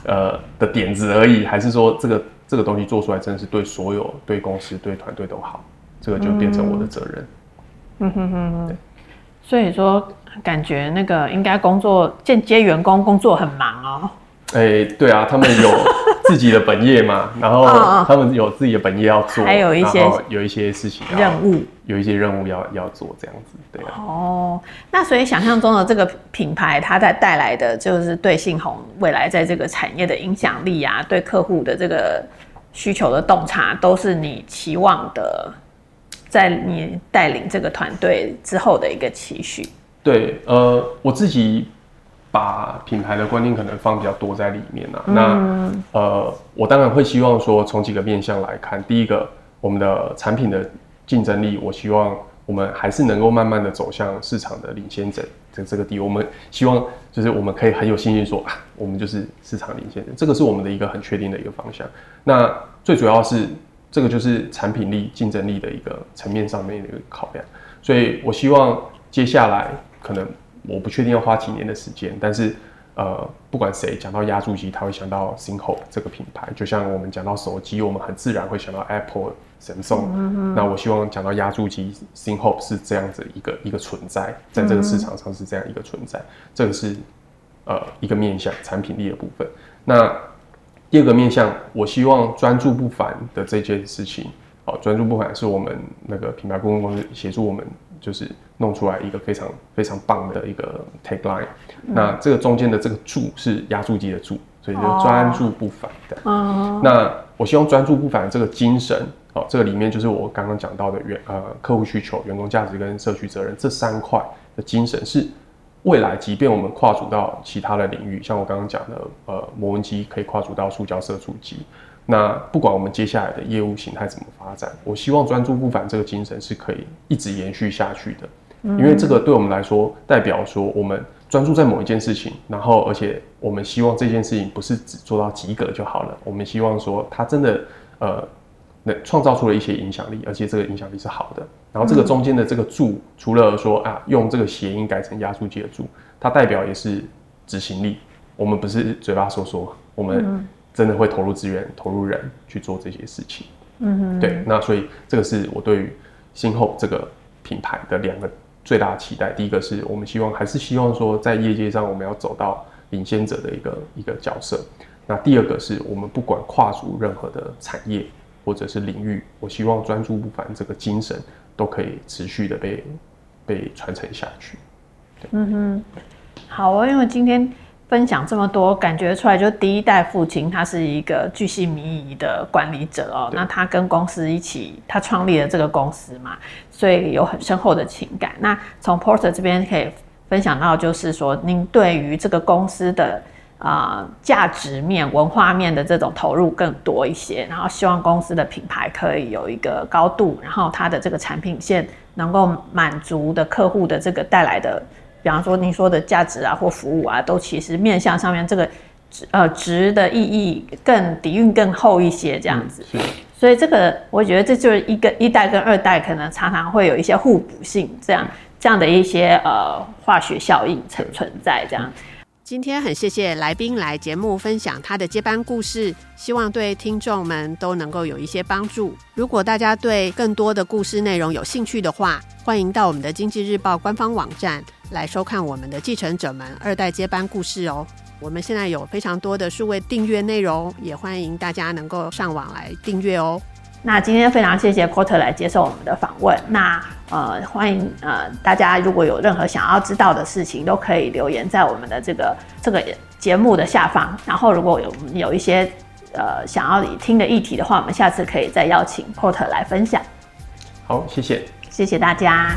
呃的点子而已，还是说这个这个东西做出来真的是对所有对公司对团队都好，这个就变成我的责任。嗯哼哼哼，对，所以说。感觉那个应该工作间接员工工作很忙哦。哎、欸，对啊，他们有自己的本业嘛，然后他们有自己的本业要做，还有一些有一些事情任务，有一些任务要要做这样子，对啊。哦，那所以想象中的这个品牌，它在带来的就是对信宏未来在这个产业的影响力啊，对客户的这个需求的洞察，都是你期望的，在你带领这个团队之后的一个期许。对，呃，我自己把品牌的观念可能放比较多在里面啊。嗯、那呃，我当然会希望说，从几个面向来看，第一个，我们的产品的竞争力，我希望我们还是能够慢慢的走向市场的领先者这这个地。我们希望就是我们可以很有信心说啊，我们就是市场领先者，这个是我们的一个很确定的一个方向。那最主要是这个就是产品力、竞争力的一个层面上面的一个考量。所以我希望接下来。可能我不确定要花几年的时间，但是呃，不管谁讲到压铸机，他会想到 SYNCHRO 这个品牌。就像我们讲到手机，我们很自然会想到 Apple、Samsung。那我希望讲到压铸机，SYNCHRO 是这样子一个一个存在，在这个市场上是这样一个存在。这个是呃一个面向产品力的部分。那第二个面向，我希望专注不凡的这件事情，哦，专注不凡是我们那个品牌顾问公司协助我们。就是弄出来一个非常非常棒的一个 tagline，嗯、那这个中间的这个注是压缩机的注，所以就专注不凡的。哦、那我希望专注不凡的这个精神，哦，这个里面就是我刚刚讲到的员呃客户需求、员工价值跟社区责任这三块的精神，是未来即便我们跨足到其他的领域，像我刚刚讲的呃磨纹机可以跨足到塑胶射出机。那不管我们接下来的业务形态怎么发展，我希望专注不凡这个精神是可以一直延续下去的，因为这个对我们来说代表说我们专注在某一件事情，然后而且我们希望这件事情不是只做到及格就好了，我们希望说它真的呃能创造出了一些影响力，而且这个影响力是好的。然后这个中间的这个“助”，除了说啊用这个谐音改成压缩机的“助”，它代表也是执行力。我们不是嘴巴说说，我们。真的会投入资源、投入人去做这些事情。嗯哼，对。那所以这个是我对于新后这个品牌的两个最大的期待。第一个是我们希望还是希望说在业界上我们要走到领先者的一个一个角色。那第二个是我们不管跨足任何的产业或者是领域，我希望专注不凡这个精神都可以持续的被被传承下去。嗯哼，好啊，因为今天。分享这么多，感觉出来就第一代父亲他是一个巨细靡遗的管理者哦。那他跟公司一起，他创立了这个公司嘛，所以有很深厚的情感。那从 Porter 这边可以分享到，就是说您对于这个公司的啊价值面、文化面的这种投入更多一些，然后希望公司的品牌可以有一个高度，然后它的这个产品线能够满足的客户的这个带来的。比方说，您说的价值啊，或服务啊，都其实面向上面这个值呃值的意义更底蕴更厚一些，这样子。所以这个我觉得这就是一个一代跟二代可能常常会有一些互补性，这样这样的一些呃化学效应存存在这样。今天很谢谢来宾来节目分享他的接班故事，希望对听众们都能够有一些帮助。如果大家对更多的故事内容有兴趣的话，欢迎到我们的经济日报官方网站来收看我们的继承者们二代接班故事哦。我们现在有非常多的数位订阅内容，也欢迎大家能够上网来订阅哦。那今天非常谢谢 Porter 来接受我们的访问。那呃，欢迎呃大家如果有任何想要知道的事情，都可以留言在我们的这个这个节目的下方。然后如果有有一些呃想要听的议题的话，我们下次可以再邀请 Porter 来分享。好，谢谢。谢谢大家。